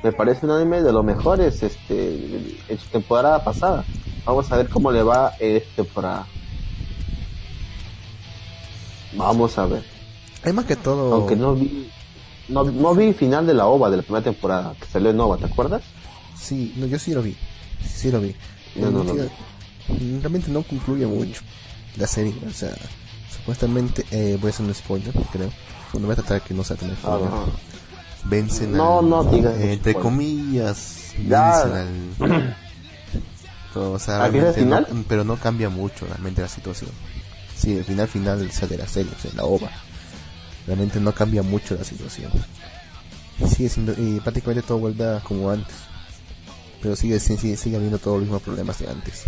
Me parece un anime de los mejores este, en su temporada pasada. Vamos a ver cómo le va en esta temporada. Vamos a ver. Hay más que todo. Aunque no vi, no, no vi final de la OVA de la primera temporada, que salió en OVA, ¿te acuerdas? Sí, no, yo sí lo vi. Sí lo vi. No lo Sí, Realmente no concluye mucho la serie. O sea, supuestamente, eh, voy a hacer un spoiler, creo. Bueno, voy a tratar que no sea tan spoiler. Vencen No, al- no digas eh, entre spoiler. comillas, Ya. vencen al. todo, o sea, ¿Al final no- pero no cambia mucho realmente la situación. Sí, el final final o sea, de la serie, o sea, la OVA. Realmente no cambia mucho la situación. Y sigue siendo, y prácticamente todo vuelve a como antes. Pero sigue, sigue, sigue, sigue habiendo todos los mismos problemas de antes.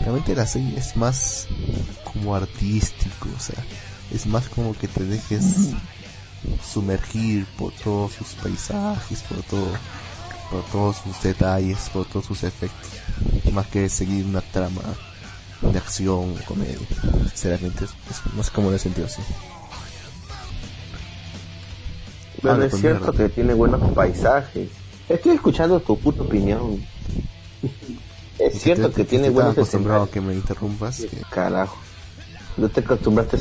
Realmente la serie es más como artístico, o sea, es más como que te dejes sumergir por todos sus paisajes, por todo, por todos sus detalles, por todos sus efectos, más que seguir una trama de acción o comedia. Sinceramente, es, es más como en el sentido así. Bueno, Habla es cierto que tiene buenos paisajes. Estoy escuchando tu puta opinión. es Es cierto que tiene buenos acostumbrado a que me interrumpas. Carajo. No te acostumbraste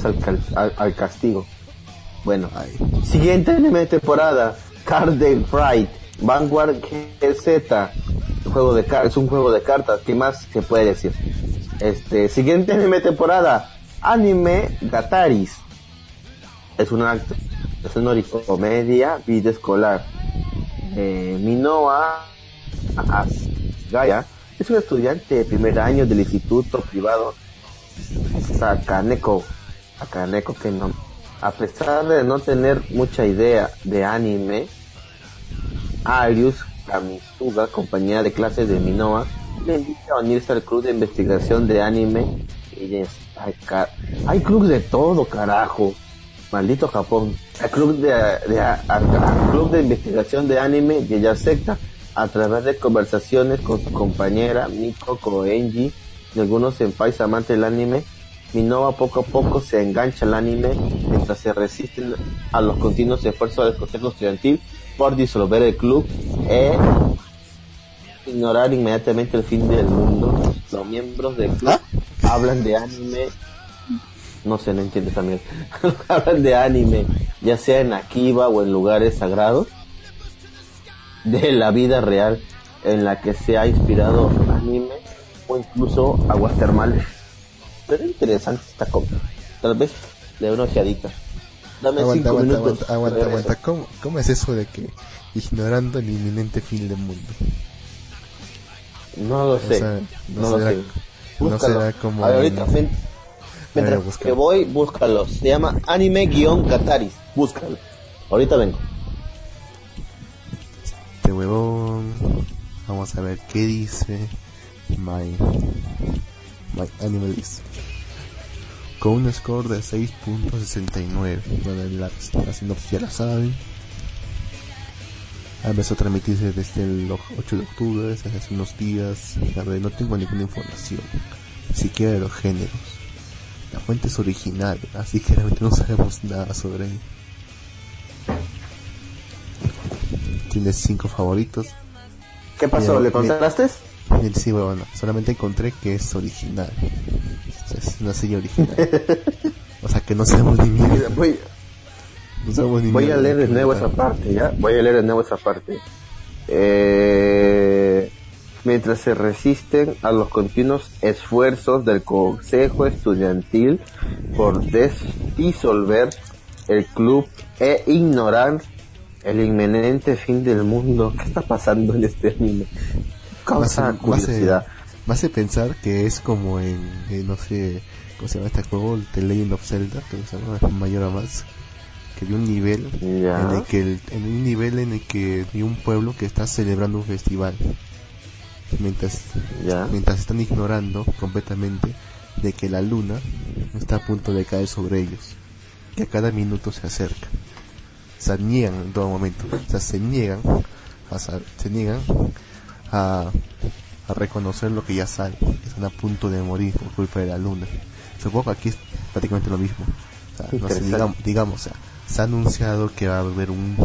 al, al, castigo. Bueno, siguiente anime de temporada, Card Fright, Vanguard GZ, juego de es un juego de cartas, ¿qué más se puede decir? Este, siguiente anime temporada, Anime Gataris. Es una es una comedia vida escolar. Eh, Minoa Asgaya es un estudiante de primer año del instituto privado Sakaneko. Sakaneko que no, a pesar de no tener mucha idea de anime, Arius Kamisuga, compañera de clases de Minoa, le invita a unirse al club de investigación de anime. Y es, hay, club de todo, carajo. Maldito Japón. Al club de, club de investigación de anime y ella acepta a través de conversaciones con su compañera Miko Koenji y algunos senpais amantes del anime. Minoa poco a poco se engancha al anime mientras se resisten a los continuos esfuerzos del consejo estudiantil por disolver el club e ignorar inmediatamente el fin del mundo. Los miembros del club ¿Ah? hablan de anime. No sé, no entiendes también. hablan de anime, ya sea en Akiba o en lugares sagrados de la vida real en la que se ha inspirado anime o incluso aguas termales. Pero interesante esta compra. Tal vez de una ojeadita. Dame aguanta, cinco aguanta, minutos. Aguanta, aguanta, aguanta. ¿Cómo, ¿Cómo es eso de que ignorando el inminente fin del mundo? No lo sé. no, lo sé. No será como. ahorita, mientras que voy, búscalo. Se llama anime-kataris. Búscalo. Ahorita vengo. Este huevón. Vamos a ver qué dice. My. My Animalist con un score de 6.69. Bueno, la, la sinopsis ya la saben. Empezó a transmitirse desde el 8 de octubre, desde hace unos días. No tengo ninguna información, ni siquiera de los géneros. La fuente es original, así que realmente no sabemos nada sobre él. Tiene 5 favoritos. ¿Qué pasó? ¿Le contrastaste? Sí, bueno, solamente encontré que es original. Es una serie original. o sea, que no sabemos ni mierda. Voy, voy a leer de nuevo esa parte, ¿ya? Voy a leer de nuevo esa parte. Eh, mientras se resisten a los continuos esfuerzos del Consejo Estudiantil por disolver el club e ignorar el inminente fin del mundo. ¿Qué está pasando en este anime? causa curiosidad. Me hace, pensar que es como en, no sé, ¿cómo se llama este juego? The Legend of Zelda, que se llama Mayor a Más. Que hay un nivel en el que en un nivel en el que hay un pueblo que está celebrando un festival mientras mientras están ignorando completamente de que la luna está a punto de caer sobre ellos que a cada minuto se acerca se niegan en todo momento o sea se niegan a, se niegan a, reconocer lo que ya sabe, que están a punto de morir por culpa de la luna. Supongo que aquí es prácticamente lo mismo. digamos, se ha anunciado que va a haber un,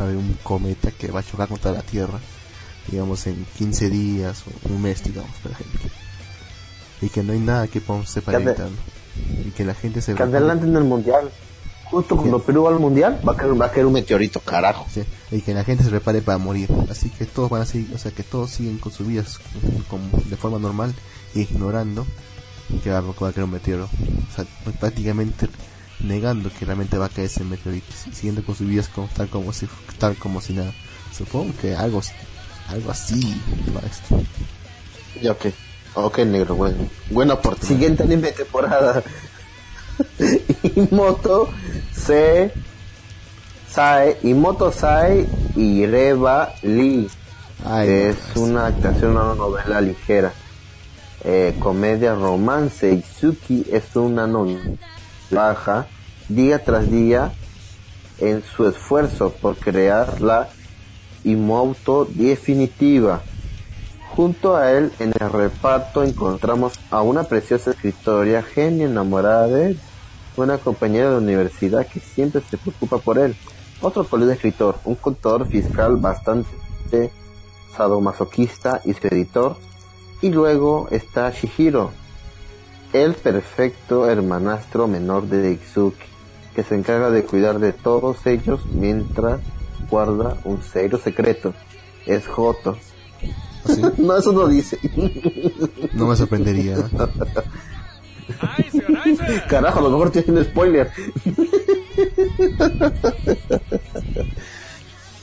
haber un cometa que va a chocar contra la Tierra, digamos, en 15 días o un mes, digamos, por ejemplo. Y que no hay nada que podamos hacer para evitarlo. Y que la gente se... Que adelante en el mundial justo cuando Perú va al mundial, va a caer, va a caer un meteorito, carajo. Y que la gente se prepare para morir. Así que todos van a seguir, o sea, que todos siguen con sus vidas de forma normal, ignorando que va, va a caer un meteoro. O sea, prácticamente negando que realmente va a caer ese meteorito, siguiendo con sus vidas como, tal, como si, tal como si nada. Supongo que algo, algo así va esto. Ya, ok. Ok, negro, bueno. Bueno aporte. Siguiente anime de temporada. y Moto Se Sae y Moto Sae y Reba Lee es una actuación una novela ligera. Eh, comedia romance y Suki es una novia baja día tras día en su esfuerzo por crear la Imoto definitiva. Junto a él en el reparto encontramos a una preciosa escritora, genio enamorada de él, una compañera de universidad que siempre se preocupa por él, otro colega escritor, un contador fiscal bastante sadomasoquista y su editor, Y luego está Shihiro, el perfecto hermanastro menor de Iksuki, que se encarga de cuidar de todos ellos mientras guarda un serio secreto. Es Joto. ¿Así? No, eso no dice. No me sorprendería. Carajo, a lo mejor tiene un spoiler.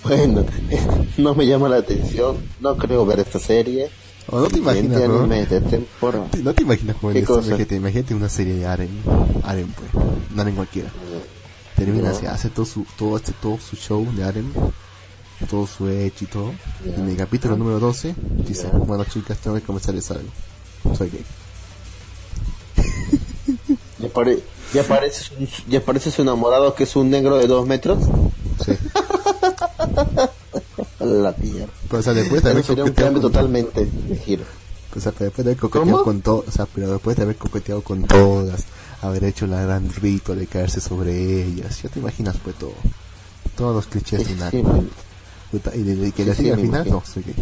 Bueno, no me llama la atención. No creo ver esta serie. ¿O no te imaginas, anime de temporada. ¿No te imaginas cómo. Imagínate, imagínate una serie de Aren. Aren, pues. No Aren cualquiera. Termina, No. así, hace todo su, todo este, todo su show de Aren. Todo su hecho y todo. Y en el capítulo número 12 dice, bueno chicas, tengo que comenzarles algo. Soy gay. Ya, pare- ya parece su- ya enamorado que es un negro de dos metros. Sí. La tía. Pero, o sea, después de haber sería un coqueteado cambio con, totalmente de giro. o sea, después de haber coqueteado ¿Cómo? con todo, o sea, pero después de haber coqueteado con todas, haber hecho la gran rito de caerse sobre ellas, ya te imaginas pues todo. Todos los clichés Sí, de una sí, y de, de que Sí, le al final, no, gay.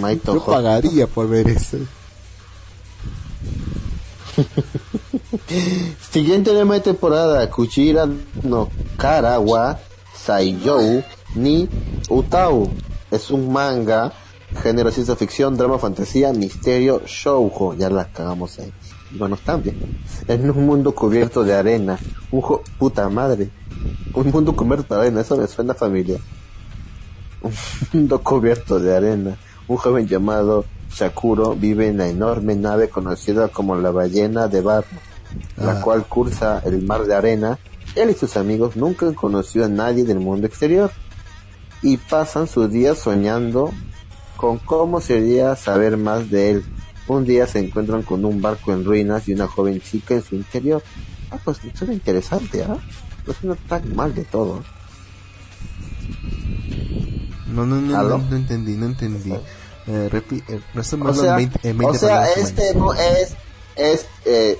Maito Yo pagaría por ver eso. Siguiente tema de temporada, Kuchira no Karawa Saiyou ni Utau. Es un manga, género ciencia ficción, drama, fantasía, misterio, shoujo. Ya la cagamos ahí. Bueno, está bien. En un mundo cubierto de arena. Un puta madre. Un mundo cubierto de arena, eso me suena familia. Un mundo cubierto de arena. Un joven llamado Shakuro vive en la enorme nave conocida como la ballena de barro, la Ah. cual cursa el mar de arena. Él y sus amigos nunca han conocido a nadie del mundo exterior y pasan sus días soñando con cómo sería saber más de él. Un día se encuentran con un barco en ruinas y una joven chica en su interior. Ah, pues suena interesante, ¿ah? No suena tan mal de todo. No, no, no, no, no entendí, no entendí. Eh, repi, eh, O sea, en 20, en 20 o sea palabras este es, es eh,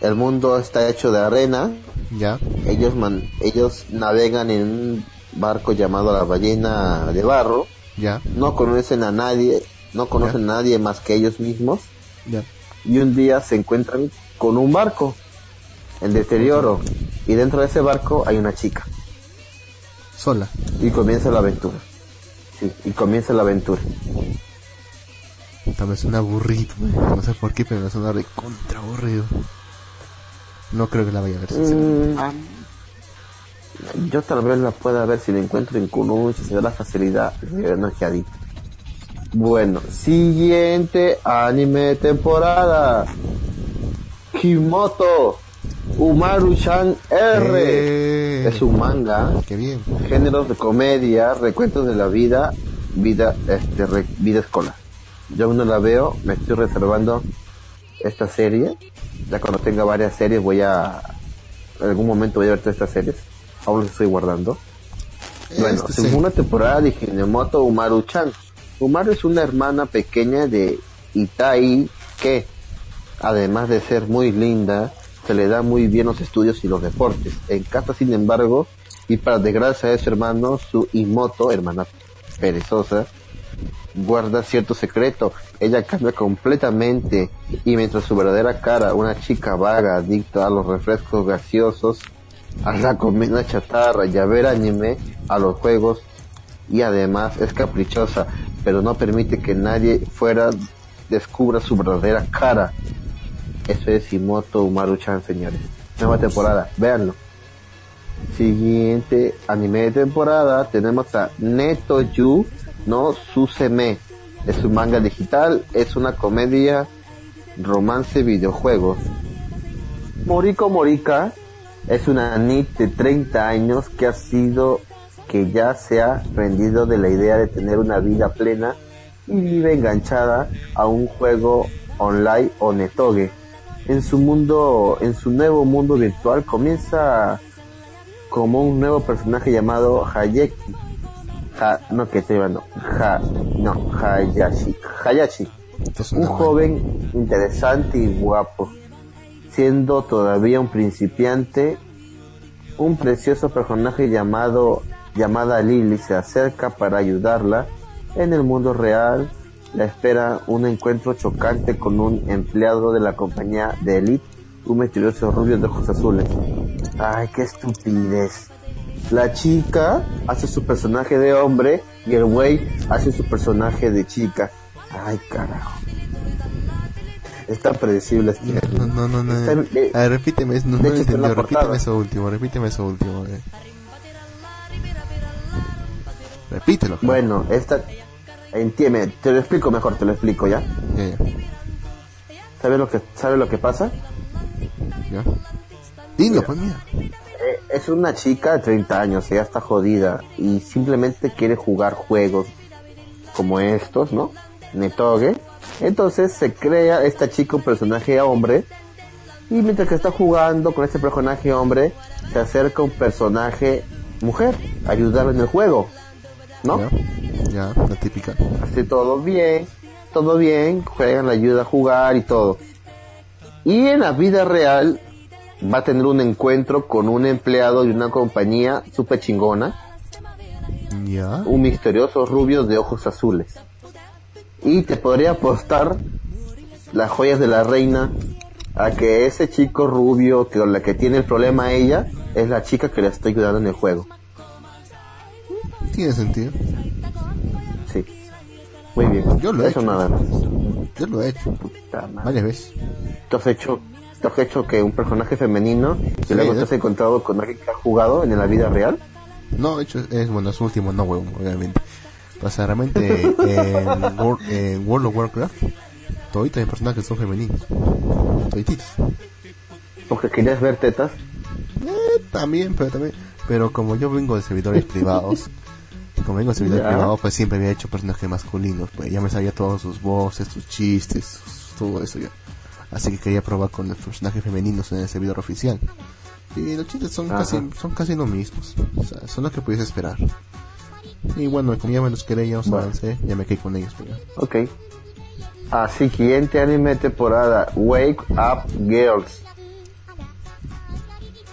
el mundo está hecho de arena. Ya, Ellos man, ellos navegan en un barco llamado la ballena de barro. ya, No conocen a nadie, no conocen a nadie más que ellos mismos. ya. Y un día se encuentran con un barco en deterioro. Y dentro de ese barco hay una chica. Sola. Y comienza la aventura. Y comienza la aventura. También suena aburrido. eh. No sé por qué, pero me suena recontra aburrido. No creo que la vaya a ver. sinceramente. Mm, yo tal vez la pueda ver si la encuentro en Kunun, si se da la facilidad. es que adicto. Bueno, siguiente anime de temporada. Kimoto Umaru-chan R. Eh, Es un manga, Qué bien. géneros de comedia, recuentos de la vida, vida, este, re- vida escolar. Yo aún no la veo, me estoy reservando esta serie. Ya cuando tenga varias series voy a, en algún momento voy a ver todas estas series. Aún las estoy guardando. Bueno, Este, sí. segunda temporada de Hinemoto Umaru-chan. Umaru es una hermana pequeña de Itai que, además de ser muy linda, se le da muy bien los estudios y los deportes. En casa, sin embargo, y para desgracia de su hermano, su Imoto, hermana perezosa, guarda cierto secreto. Ella cambia completamente y mientras su verdadera cara, una chica vaga, adicta a los refrescos gaseosos, a la comida chatarra y a ver anime, a los juegos y además es caprichosa, pero no permite que nadie fuera descubra su verdadera cara. Eso es Imoto Umaru-chan, señores. Nueva temporada, véanlo. Siguiente anime de temporada tenemos a Neto Yu no Suseme. Es un manga digital, es una comedia, romance, videojuegos. Moriko Morika es una NIT de 30 años que ha sido, que ya se ha rendido de la idea de tener una vida plena y vive enganchada a un juego online o netoge. En su mundo, en su nuevo mundo virtual comienza como un nuevo personaje llamado Hayeki. Ha- no, que estoy hablando. Ha, no, Hayashi. Hayashi. Un joven interesante y guapo. Siendo todavía un principiante, un precioso personaje llamado llamada Lily se acerca para ayudarla En el mundo real la espera un encuentro chocante con un empleado de la compañía de Elite, un misterioso rubio de ojos azules. Ay, qué estupidez. La chica hace su personaje de hombre y el güey hace su personaje de chica. Ay, carajo. Es tan predecible este No, no, no, no. Está eh, repíteme, no, no hecho, está entendió, repíteme eso último, repíteme eso último. eh. Repítelo. pues. Bueno, esta... Entiende, te lo explico mejor, te lo explico ya. Ya, ya, ¿Sabes lo que, ¿sabes lo que pasa? ya. Dilo, pues. Eh, es una chica de 30 años, ella está jodida y simplemente quiere jugar juegos como estos, ¿no? Netoge. Entonces se crea esta chica un personaje hombre y mientras que está jugando con este personaje hombre, se acerca un personaje mujer a ayudarle en el juego, ¿no? Ya, ya, la típica. Así todo bien, todo bien, juegan, la ayuda a jugar y todo. Y en la vida real va a tener un encuentro con un empleado de una compañía super chingona, Ya. un misterioso rubio de ojos azules. Y te podría apostar las joyas de la reina a que ese chico rubio que con la que tiene el problema ella es la chica que le está ayudando en el juego. Tiene sentido. Sí. Muy bien. Yo lo he Eso hecho. nada más. Yo lo he hecho Puta madre. varias veces. ¿Te has hecho, te has hecho que un personaje femenino y Sí, luego te has encontrado con alguien que ha jugado en la vida real? No, de hecho, es bueno, es último, no huevo, obviamente. Sea, realmente en World, en World of Warcraft, toditos mis personajes son femeninos. Todititos. Porque querías ver tetas. Eh, también, pero también. Pero como yo vengo de servidores privados, como vengo de servidores Ya. privados, pues siempre había hecho personajes masculinos. Pues ya me sabía todos sus voces, sus chistes, sus- todo eso ya. Así que quería probar con los personajes femeninos en el servidor oficial. Y los chistes son Ajá. casi, son casi lo mismos. O sea, son lo que pudiese esperar. Y bueno, como ya me los quería, ya los Bueno. avancé, ya me quedé con ellos. Pero... Ok. Ah, siguiente anime temporada. Wake Up Girls.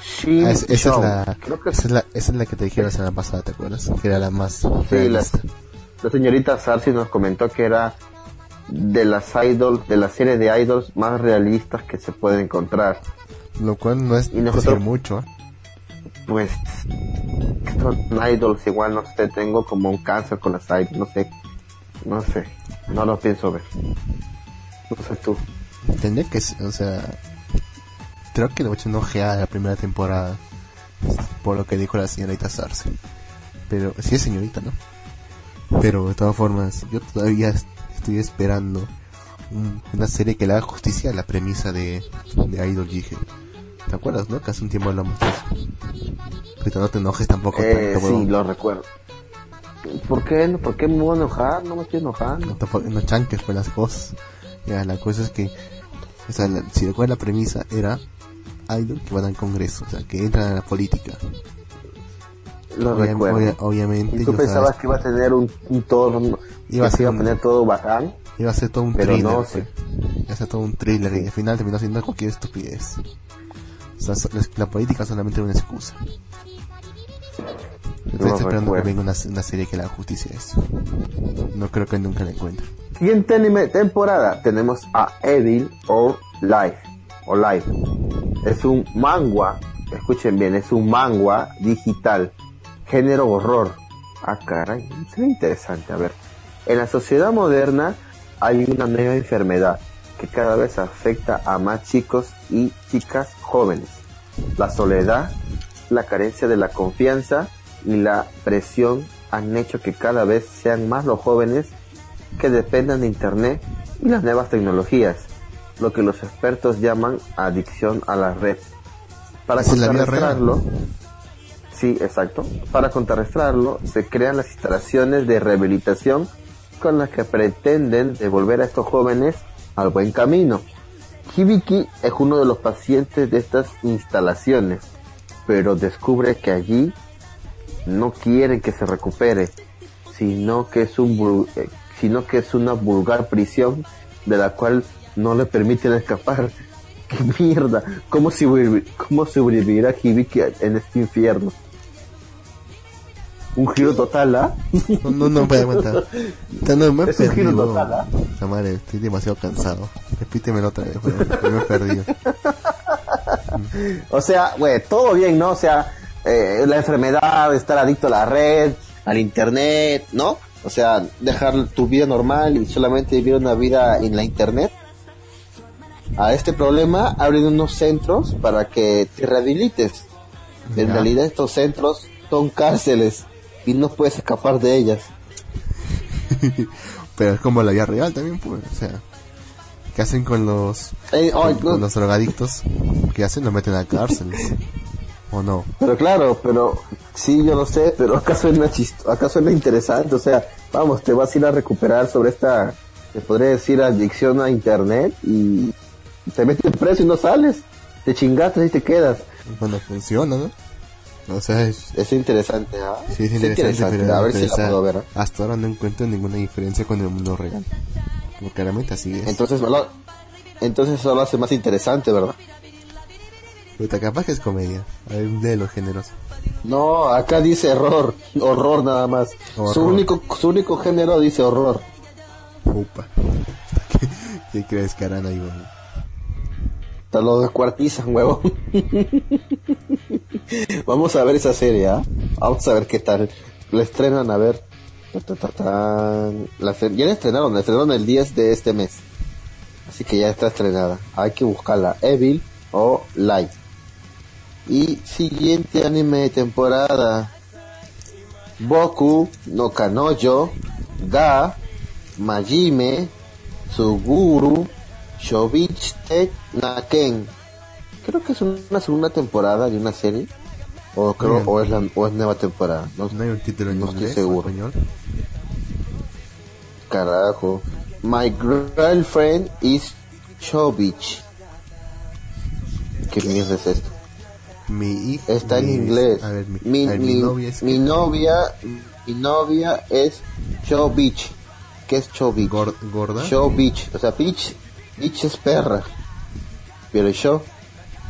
Shin Ah, es- esa, es la, Creo que esa, es la, esa es la que te dije la semana pasada, ¿te acuerdas? Que era la más sí, la, la señorita Sarsi nos comentó que era de las idols, de la serie de idols más realistas que se pueden encontrar. Lo cual no es Y nosotros- mucho, ¿eh? pues estos idols igual no sé tengo como un cáncer con las idols no sé no sé no lo pienso ver no sé tú Tendría que, o sea, creo que le voy una ojeada a la primera temporada, por lo que dijo la señorita Sarce. Pero, sí es señorita, ¿no? Pero de todas formas, yo todavía est- estoy esperando un- una serie que le haga justicia a la premisa de, de Idol Jige. ¿Te acuerdas, no? Que hace un tiempo hablamos de eso. Ahorita no te enojes tampoco. eh, sí lo recuerdo ¿por qué por qué me voy a enojar no me estoy enojando no, no chanques pues las cosas. Ya, la cosa es que, o sea, la- si recuerdas la premisa era idol que van al congreso, o sea, que entran a la política. lo Obvia- recuerdo obvia- obviamente, y tú pensabas sabes, que iba a tener un, un todo Iba a ser iba a poner todo bacán iba a ser todo un pero thriller. no, sí. Iba a ser todo un thriller y al final terminó siendo cualquier estupidez. O sea, so- la, la política solamente una excusa. Estoy esperando que venga una, una serie que le haga justicia a eso. No creo que nunca la encuentre. Siguiente anime temporada tenemos a Evil or Life o Life. Es un manga, escuchen bien, es un manga digital, género horror. Ah, caray, se ve interesante. A ver, en la sociedad moderna hay una nueva enfermedad que cada vez afecta a más chicos y chicas jóvenes. La soledad, la carencia de la confianza y la presión han hecho que cada vez sean más los jóvenes que dependan de Internet y las nuevas tecnologías, lo que los expertos llaman adicción a la red. Para contrarrestarlo, sí, exacto, para contrarrestarlo se crean las instalaciones de rehabilitación con las que pretenden devolver a estos jóvenes al buen camino. Hibiki es uno de los pacientes de estas instalaciones, pero descubre que allí no quieren que se recupere, sino que es un eh, sino que es una vulgar prisión de la cual no le permiten escapar. ¡Qué mierda! ¿Cómo, cómo sobrevivirá Hibiki en este infierno? Un giro total, ¿ah? No, no, no puedo aguantar. Ya No, me he Es un giro perdido. total, ¿ah? Puta madre, estoy demasiado cansado. Repítemelo otra vez, que me he perdido. O sea, güey, todo bien, ¿no? O sea, eh, la enfermedad, estar adicto a la red, al internet, ¿no? O sea, dejar tu vida normal y solamente vivir una vida en la internet. A este problema abren unos centros para que te rehabilites. En realidad estos centros son cárceles y no puedes escapar de ellas. Pero es como la vida real también, pues. O sea, ¿qué hacen con los, Eh, con, ay, no, con los drogadictos? ¿Qué hacen? Los meten a cárcel. ¿O no? Pero claro, pero sí, yo lo sé, pero suena chisto, acá suena interesante, o sea, vamos, te vas a ir a recuperar sobre esta, te podría decir, adicción a internet y te metes preso y no sales, te chingaste y te quedas. Bueno, funciona, ¿no? O sea, es, Es interesante, ¿ah? sí es interesante, pero, a ver pero, si la puedo ver. ¿ah? hasta ahora no encuentro ninguna diferencia con el mundo real. Porque claramente así es. Entonces, ¿verdad? Entonces eso lo hace más interesante, ¿verdad? Puta, capaz que es comedia. De los géneros. No, acá dice horror, horror nada más. Horror. Su único, su único género dice horror. Upa. ¿Qué, qué crees que harán ahí, weón? Te lo descuartizan, huevo. Vamos a ver esa serie, ¿ah? Vamos a ver qué tal. La estrenan, a ver. Ya la estrenaron, la estrenaron el 10 de este mes. Así que ya está estrenada. Hay que buscarla. Evil o Light. Y siguiente anime de temporada. Boku no Kanojo, Ga, Majime, Suguru, Shobichite Naken. Creo que es una segunda temporada de una serie. O creo, o es la, o es nueva temporada. No, ¿No hay un título en no estoy inglés o seguro. español? Carajo. My girlfriend is Shobich. ¿Qué mierda es esto? Mi hija... Está en mi- inglés. A ver, mi, mi, a ver, mi novia es... mi novia, mi novia es Show Beach. ¿Qué es Show Beach? gor- gorda. O sea, Beach, Beach es perra. Pero Show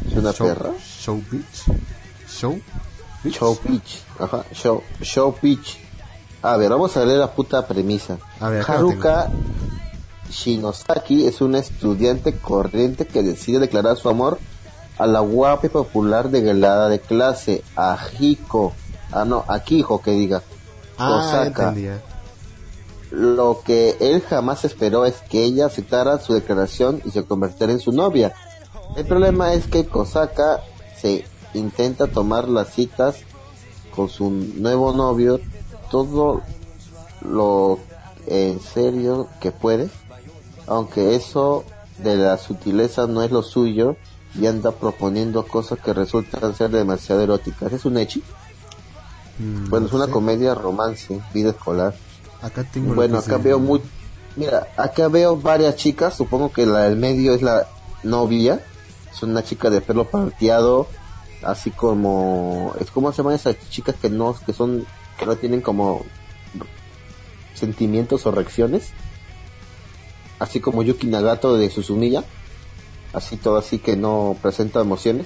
es una Show, perra. Show Beach. Show. Beach. Show Beach. Ajá, Show, Show Beach. A ver, vamos a leer la puta premisa. A ver, Haruka Shinosaki es una estudiante corriente que decide declarar su amor a la guapa y popular degelada de clase, a Hiko. Ah, no, a Kijo, que diga. Ah, Osaka. entendía. Lo que él jamás esperó es que ella aceptara su declaración y se convirtiera en su novia. El problema es que Kosaka se intenta tomar las citas con su nuevo novio todo lo en serio que puede, aunque eso de la sutileza no es lo suyo y anda proponiendo cosas que resultan ser demasiado eróticas. ¿Es un echi? Mm, Bueno, es una comedia romance, vida escolar. Acá tengo Bueno, acá se- veo muy... Mira, acá veo varias chicas, supongo que la del medio es la novia, es una chica de pelo parteado, así como... es ¿Cómo se llaman esas chicas que no, que son, que no tienen como sentimientos o reacciones? Así como Yuki Nagato de Susumiya, así todo así que no presenta emociones.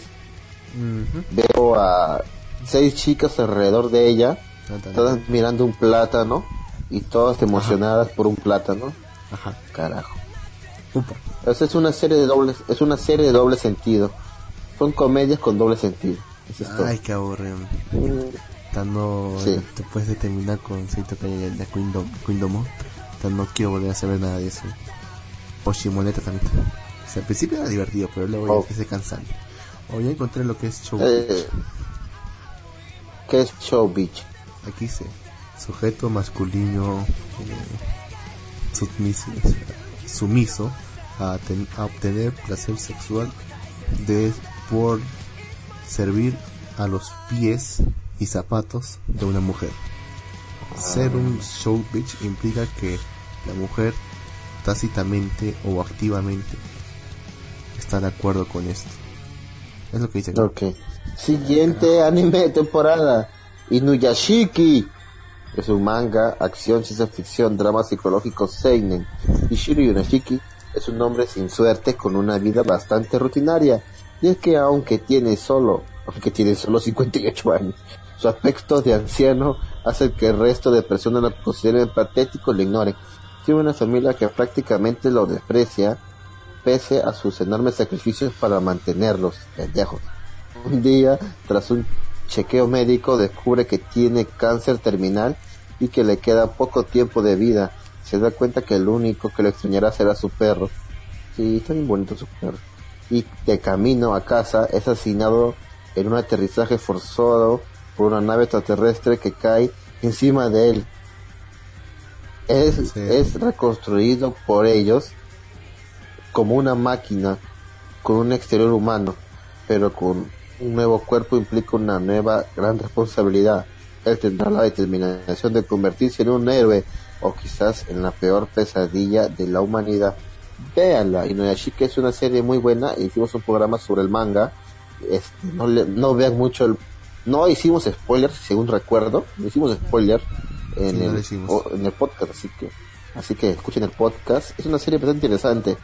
Veo a seis chicas alrededor de ella, todas mirando un plátano y todas emocionadas por un plátano. Ajá. Carajo. Upa. Esa es una serie de dobles, es una serie de doble sentido. Son comedias con doble sentido. Eso es todo. Ay, qué aburrido. Mm, Tanto Sí. después de terminar con Kaya de tan no quiero volver a saber nada de eso. O Shimoneta también. O sea, al principio era divertido, pero luego ya Oh. cansando. O ya encontré lo que es show. eh, ¿Qué es Show Beach? Aquí se sujeto masculino eh, submiso, sumiso a, ten- a obtener placer sexual de por servir a los pies y zapatos de una mujer. Ser un show bitch implica que la mujer tácitamente o activamente está de acuerdo con esto. Es lo que dice. Siguiente anime de temporada. Inuyashiki. Es un manga, acción, ciencia ficción, drama psicológico seinen. Ishiro Inuyashiki es un hombre sin suerte con una vida bastante rutinaria. Y es que aunque tiene solo, aunque tiene solo 58 años, Su aspecto de anciano hace que el resto de personas lo consideren patético y lo ignoren. Tiene una familia que prácticamente lo desprecia, pese a sus enormes sacrificios para mantenerlos pendejos. Un día, tras un chequeo médico, descubre que tiene cáncer terminal y que le queda poco tiempo de vida. Se da cuenta que el único que lo extrañará será su perro. Sí, está bien bonito su perro. Y de camino a casa es asesinado en un aterrizaje forzado por una nave extraterrestre que cae encima de él. Es, Sí. es reconstruido por ellos como una máquina con un exterior humano, pero con un nuevo cuerpo implica una nueva gran responsabilidad. Él tendrá la determinación de convertirse en un héroe o quizás en la peor pesadilla de la humanidad. Véanla, Inuyashiki es una serie muy buena, hicimos un programa sobre el manga, este, no, le- no vean mucho el... No hicimos spoilers, según recuerdo, no hicimos spoiler en, Sí, el, o- en el podcast, así que así que escuchen el podcast. Es una serie bastante interesante.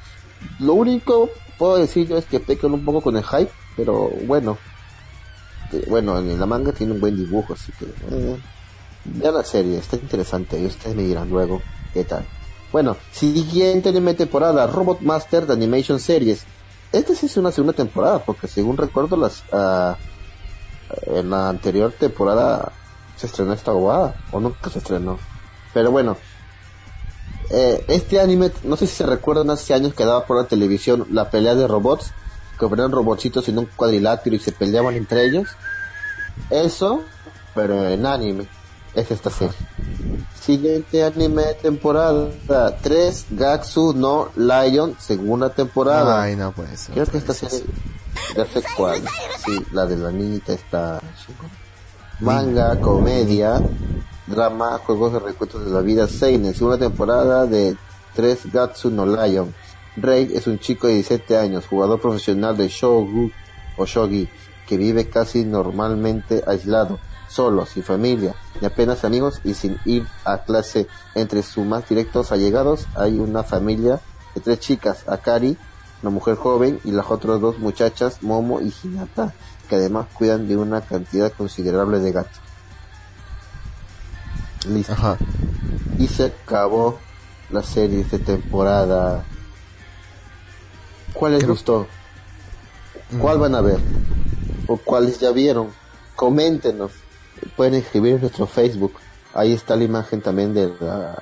Lo único puedo decir yo es que pecan un poco con el hype, pero bueno, eh, bueno, en la manga tiene un buen dibujo, así que eh, vean la serie, está interesante y ustedes me dirán luego qué tal. Bueno, siguiente anime temporada, Robot Master de Animation Series. Esta sí es una segunda temporada, porque según recuerdo las ah, en la anterior temporada se estrenó esta bobada, o nunca se estrenó. Pero bueno, eh, este anime, no sé si se recuerdan hace años que daba por la televisión la pelea de robots, que ponían robotcitos en un cuadrilátero y se peleaban entre ellos. Eso, pero en anime, es esta serie. Siguiente anime de temporada 3, Gatsu no Lion, segunda temporada. Ay, no puede ser. Creo que esta serie, ya sé cuál, sí, la de la niñita está manga, comedia, drama, juegos de recuentos de la vida, Seinen, segunda temporada de 3 Gatsu no Lion. Rei es un chico de 17 años, jugador profesional de Shogu o Shogi, que vive casi normalmente aislado, solo, sin familia, ni apenas amigos y sin ir a clase. Entre sus más directos allegados hay una familia de tres chicas, Akari, una mujer joven, y las otras dos muchachas, Momo y Hinata, que además cuidan de una cantidad considerable de gatos. Listo. Ajá. Y se acabó la serie de temporada. ¿Cuál les Creo- gustó? ¿Cuál van a ver? ¿O cuáles ya vieron? Coméntenos. Pueden escribir en nuestro Facebook. Ahí está la imagen también de las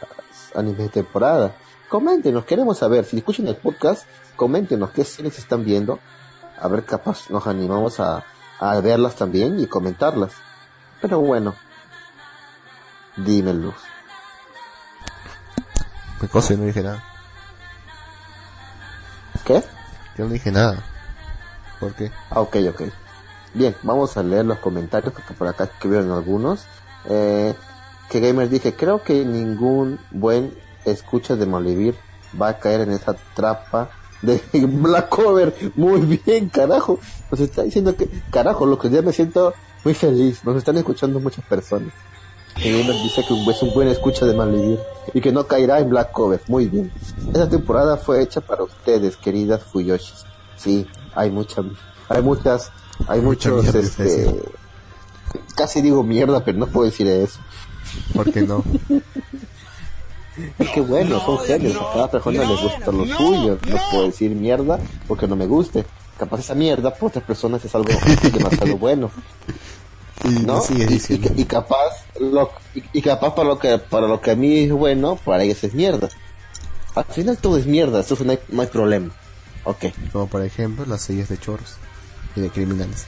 animes de temporada. Coméntenos, queremos saber. Si escuchan el podcast, coméntenos qué series están viendo. A ver, capaz nos animamos a, a verlas también y comentarlas. Pero bueno, dímelo. Me cosa y no dije nada. ¿Qué? Yo no dije nada. ¿Por qué? Ah, ok, ok. Bien, vamos a leer los comentarios porque por acá escribieron algunos. Eh, que Gamer dije, creo que ningún buen escucha de Malvivir va a caer en esa trampa de Black Cover. Muy bien, carajo. Nos está diciendo que, carajo, lo que ya me siento muy feliz. Nos están escuchando muchas personas. Gamer dice que es un buen escucha de Malvivir y que no caerá en Black Cover. Muy bien. Esta temporada fue hecha para ustedes, queridas Fuyoshis. Sí, hay mucha, hay muchas, hay Mucha muchos, este, casi digo mierda, pero no puedo decir eso. ¿Por qué no? Es que bueno, son genios, a cada persona le gusta lo suyo. No puedo decir mierda porque no me guste. Capaz esa mierda para otras personas es algo demasiado bueno, Y ¿no? Y, diciendo. y- y capaz lo, y, capaz para lo que para lo que a mí es bueno, para ellos es mierda. Al final todo es mierda, eso no hay, no hay problema. Ok. Como por ejemplo las series de chorros y de criminales.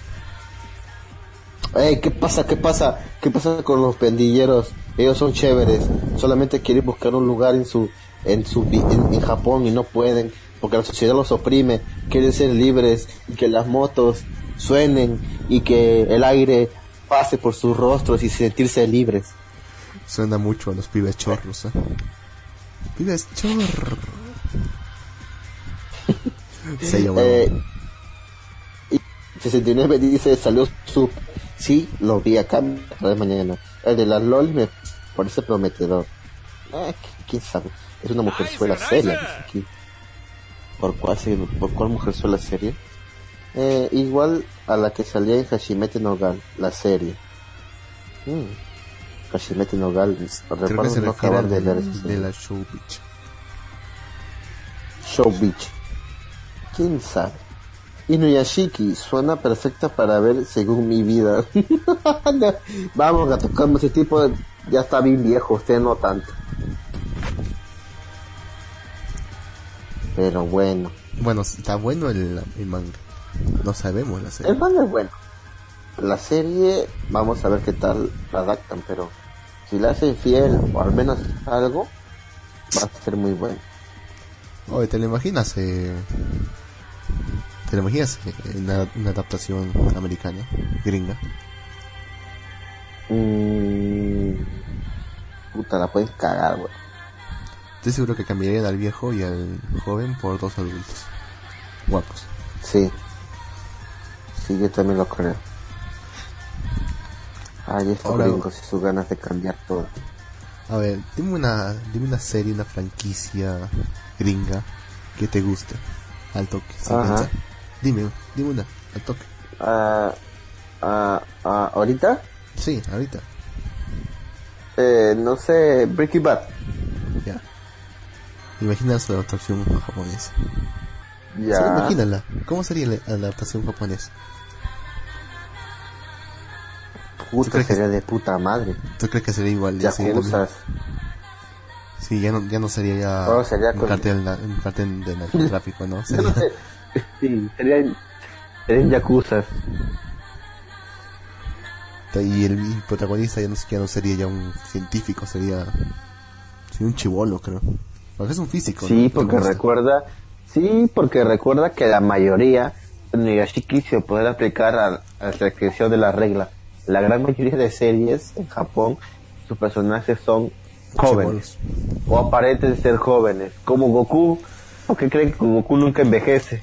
Ey, ¿qué pasa? ¿Qué pasa? ¿Qué pasa con los pendilleros? Ellos son chéveres, solamente quieren buscar un lugar en su en su en Japón y no pueden porque la sociedad los oprime. Quieren ser libres y que las motos suenen y que el aire pase por sus rostros y sentirse libres. Suena mucho a los pibes chorros, ¿eh? Pibes chorros. Se llama. Eh, y 69 dice, salió su... Sí, lo vi acá otra vez mañana. El de la LOL me parece prometedor. Ah, qu- quién sabe. Es una mujerzuela seria, dice aquí. ¿Por cuál, por cuál mujerzuela seria? Eh, igual a la que salía en Hashimete no Gal, la serie. Mm. Hashimete no Galvis. Creo que Recuerdo no acabar de ver de, la Show Beach. Show Beach. ¿Quién sabe? Inuyashiki suena perfecta para ver según mi vida. Vamos, gato, como ese tipo ya está bien viejo, usted no tanto. Pero bueno, Bueno, está bueno el, el manga. No sabemos la serie. el manga es bueno. La serie, vamos a ver qué tal la adaptan, pero si la hacen fiel o al menos algo, va a ser muy bueno. Oye, ¿te lo imaginas? Eh, ¿Te lo imaginas eh, una, una adaptación americana, gringa? Mm, puta, la puedes cagar, güey. Estoy seguro que cambiarían al viejo y al joven por dos adultos. Guapos. Sí. Sí, yo también lo creo. Ay, estos gringos y sus ganas de cambiar todo. A ver, dime una, dime una serie, una franquicia gringa que te guste. Al toque, sin pensar. Dime, dime una, al toque. Ah, ah, ah, ahorita, Sí, ahorita. eh, no sé, Breaking Bad. Ya. Imagina su adaptación japonesa. Ya. Imagínala. ¿Cómo sería la adaptación japonesa? ¿Tú Puta, crees que- sería de puta madre. ¿Tú crees que sería igual? Yakuzas. Sí, ya no, ya no sería ya Oh, sería un, con- cartel, un cartel de narcotráfico, ¿no? Sería, no. Sí, serían, serían Yakuzas. y el, protagonista ya no, ya no sería ya un científico, sería, sería un chivolo, creo. Porque es un físico. Sí, ¿no? porque recuerda, sí, porque recuerda que la mayoría de Nigashiki se puede aplicar a, a la descripción de la regla. La gran mayoría de series en Japón, sus personajes son jóvenes o aparenten ser jóvenes, como Goku, porque creen que Goku nunca envejece.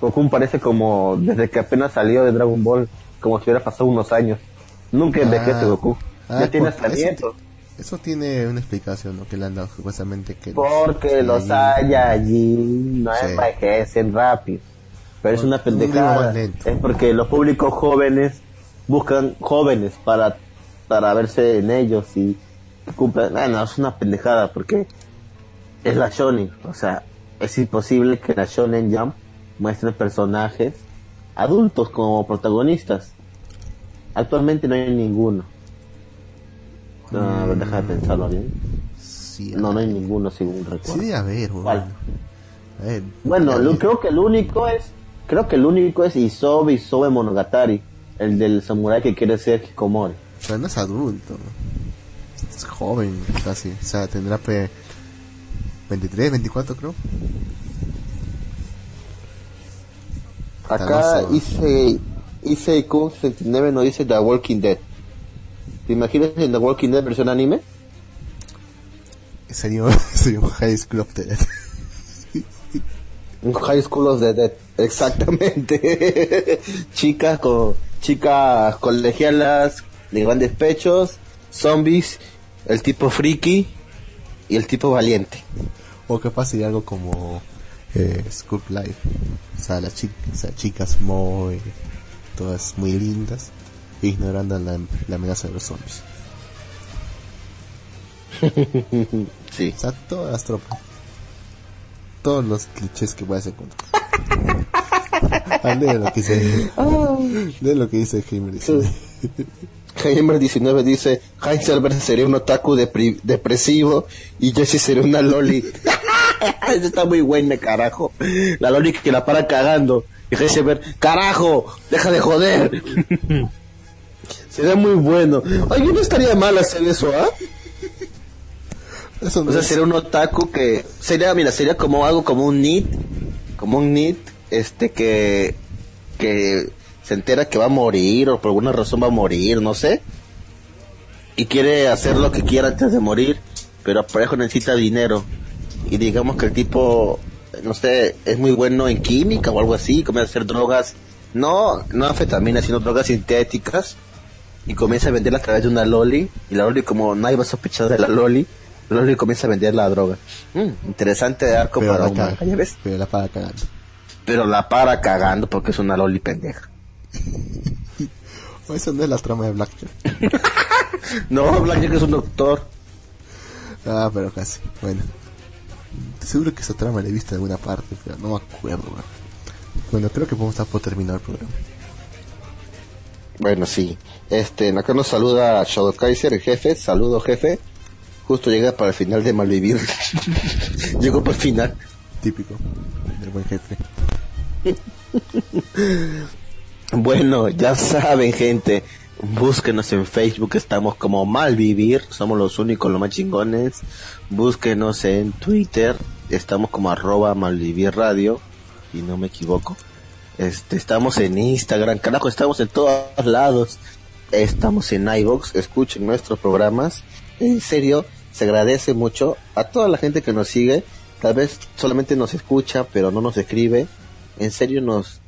Goku parece como desde que apenas salió de Dragon Ball, como si hubiera pasado unos años. Nunca envejece Ah, Goku. ah, ya tiene porque hasta eso- nietos. Eso tiene una explicación, ¿no? Que le han dado supuestamente que... Porque los Sí. Saiyajin no Sí. envejecen rápido. Pero es Un- una pendejada. Es porque los públicos jóvenes buscan jóvenes para, para verse en ellos y cumplan. Ah, no, es una pendejada porque es la shonen. O sea, es imposible que la shonen jump muestre personajes adultos como protagonistas. Actualmente no hay ninguno. No, a ver, deja de pensarlo bien. Sí, No, no hay ninguno según Sí, recuerdo. ¿Cuál? A ver, Bueno, ya- lo- creo que el único es, creo que el único es Isobe Isobe Monogatari, el del samurái que quiere ser Hikomori. Pero no es adulto. Es joven, casi. O sea, tendrá pe 23, 24 creo. Acá hice, hice Kun 69 no dice The Walking Dead. ¿Te imaginas en The Walking Dead versión anime? Sería, sería un High School of the Dead. Un High School of the Dead, exactamente. chicas con chicas colegialas de grandes pechos, zombies, el tipo friki y el tipo valiente. O capaz sería algo como eh, School Life. O sea, las chi- o sea, chicas muy, todas muy lindas, ignorando la, la amenaza de los zombies. Sí. O sea, todas las tropas. Todos los clichés que puedas encontrar. Ah, lee lo que dice. Lee lo que dice Heimer. dice. Heimer 19 dice, Heisenberg sería un otaku depri- depresivo y Jessie sería una loli. Eso está muy buena, carajo. La loli que la para cagando. Y Heisenberg, carajo, deja de joder. sería muy bueno. Oye, no estaría mal hacer eso, ¿ah? Eso no O sea, es- sería un otaku que sería, mira, sería como algo como un nit, como un nit, este que que se entera que va a morir o por alguna razón va a morir, no sé. Y quiere hacer lo que quiera antes de morir, pero por eso necesita dinero. Y digamos que el tipo, no sé, es muy bueno en química o algo así, comienza a hacer drogas, no, no anfetaminas, sino drogas sintéticas. Y comienza a venderlas a través de una loli. Y la loli, como nadie va a sospechar de la loli, la loli comienza a vender la droga. Mm, interesante de arco pero para la para cagando. Pero la para cagando porque es una loli pendeja. Eso no es la trama de Blackjack. No, Blackjack es un doctor. Ah, pero casi. Bueno. Seguro que esa trama la he visto en alguna parte, pero no me acuerdo. man. Bueno, creo que podemos estar por terminar el programa. Bueno, sí. Este, acá nos saluda Shadow Kaiser, el jefe. Saludo, jefe. Justo llega para el final de Malvivir. Llegó para el final. Típico del buen jefe. Bueno, ya saben, gente. Búsquenos en Facebook, estamos como Malvivir, somos los únicos, los más chingones. Búsquenos en Twitter, estamos como arroba Malvivir Radio, y no me equivoco. Este, estamos en Instagram, carajo, estamos en todos lados. Estamos en iVoox, escuchen nuestros programas. En serio, se agradece mucho a toda la gente que nos sigue. Tal vez solamente nos escucha, pero no nos escribe. En serio, nos,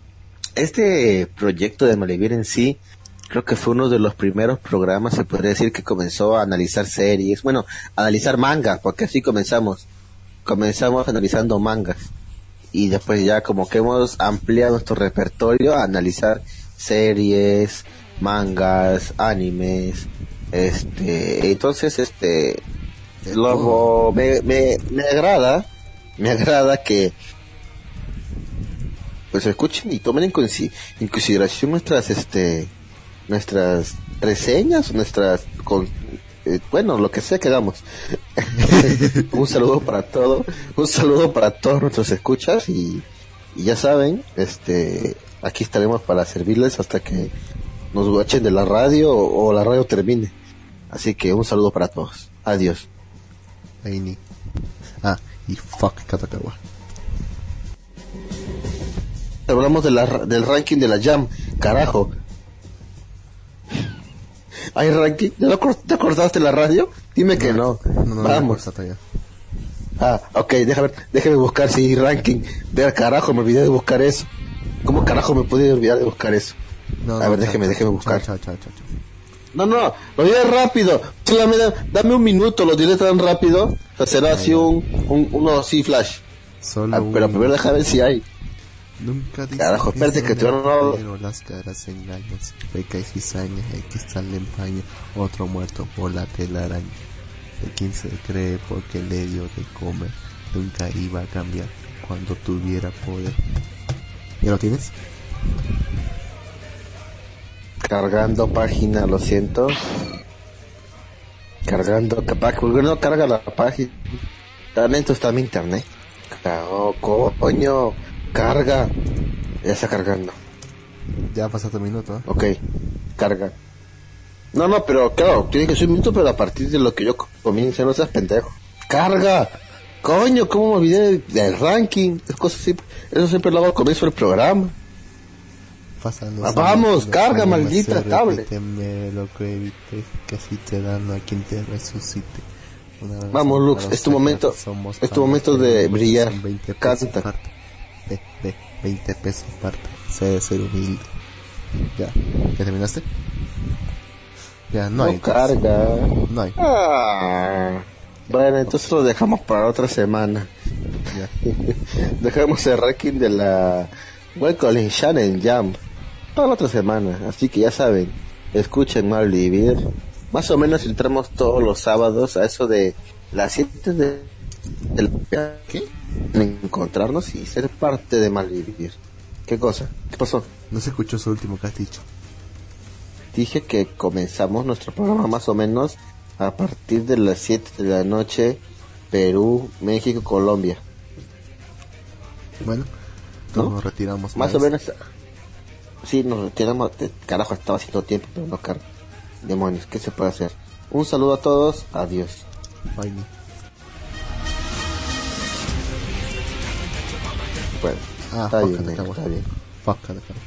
este proyecto de Malvivir en sí, creo que fue uno de los primeros programas, se podría decir, que comenzó a analizar series, bueno, a analizar manga, porque así comenzamos. Comenzamos analizando mangas. Y después ya como que hemos ampliado nuestro repertorio a analizar series, mangas, animes, este, entonces este, luego me, me, me agrada, me agrada que pues escuchen y tomen en, consi- en consideración nuestras este nuestras reseñas nuestras con, eh, bueno lo que sea que hagamos un saludo para todo un saludo para todos nuestros escuchas y, ya saben este aquí estaremos para servirles hasta que nos guachen de la radio o, la radio termine así que un saludo para todos adiós. Ah, y fuck Katakawa. Hablamos de la, del ranking de la Jam, carajo. ¿Hay ranking? ¿Ya ¿Te acordaste la radio? Dime que no. No, no, no, Vamos. Ah, ok, déjame, déjame buscar si hay ranking. Ver, carajo, me olvidé de buscar eso. ¿Cómo carajo me pude olvidar de buscar eso? No, A ver, chao, déjeme, déjeme buscar. Chao, chao, chao, chao. No, no, lo diré rápido. Solamente da- dame un minuto, lo diré tan rápido. O sea, será así un, un, uno así flash. Solo Ah, pero primero déjame ver si hay. Nunca dices Carajo, espérate que te van las caras engañan, peca y cizaña, está el empaño, otro muerto por la telaraña. De quien se cree porque le dio de comer, nunca iba a cambiar cuando tuviera poder. ¿Ya lo tienes? Cargando página, lo siento. Cargando, capaz, porque no carga la página. Tan lento está mi internet. Cago, coño, carga. Ya está cargando. Ya pasaste un minuto, ¿eh? Ok, carga. No, no, pero claro, tiene que ser un minuto, pero a partir de lo que yo comience, no seas pendejo. Carga. Coño, ¿cómo me olvidé del, ranking? Es cosa así, eso siempre lo hago al comienzo del programa. Los Ah, años vamos, carga, años maldita tablet. lo que evite, te dan a quien te resucite. Vamos, Lux, es tu momento- es tu momento de brillar. son 20 pesos Canta. Parte. Ve, ve, 20 pesos parte. Se debe ser humilde. Ya, ¿ya terminaste? Ya, no, No, hay. entonces. carga. No hay. Ah, bueno, entonces lo dejamos para otra semana. Ya. Dejamos el ranking de la Welcome Shannon Jam para la otra semana. Así que ya saben, escuchen mal vivir. Más o menos entramos todos los sábados a eso de las 7 de, del ¿Qué? En encontrarnos y ser parte de Malvivir. ¿Qué cosa? ¿Qué pasó? No se escuchó su último que has dicho. Dije que comenzamos nuestro programa más o menos a partir de las 7 de la noche, Perú, México, Colombia. Bueno, ¿No? nos retiramos. Más o Miles. menos. Sí, nos retiramos. Carajo, estaba haciendo tiempo, pero no cargo. Demonios, ¿qué se puede hacer? Un saludo a todos, adiós. Bye, Bueno, Ah, está fuck bien, Katakawa. está bien. Fuck Katakawa.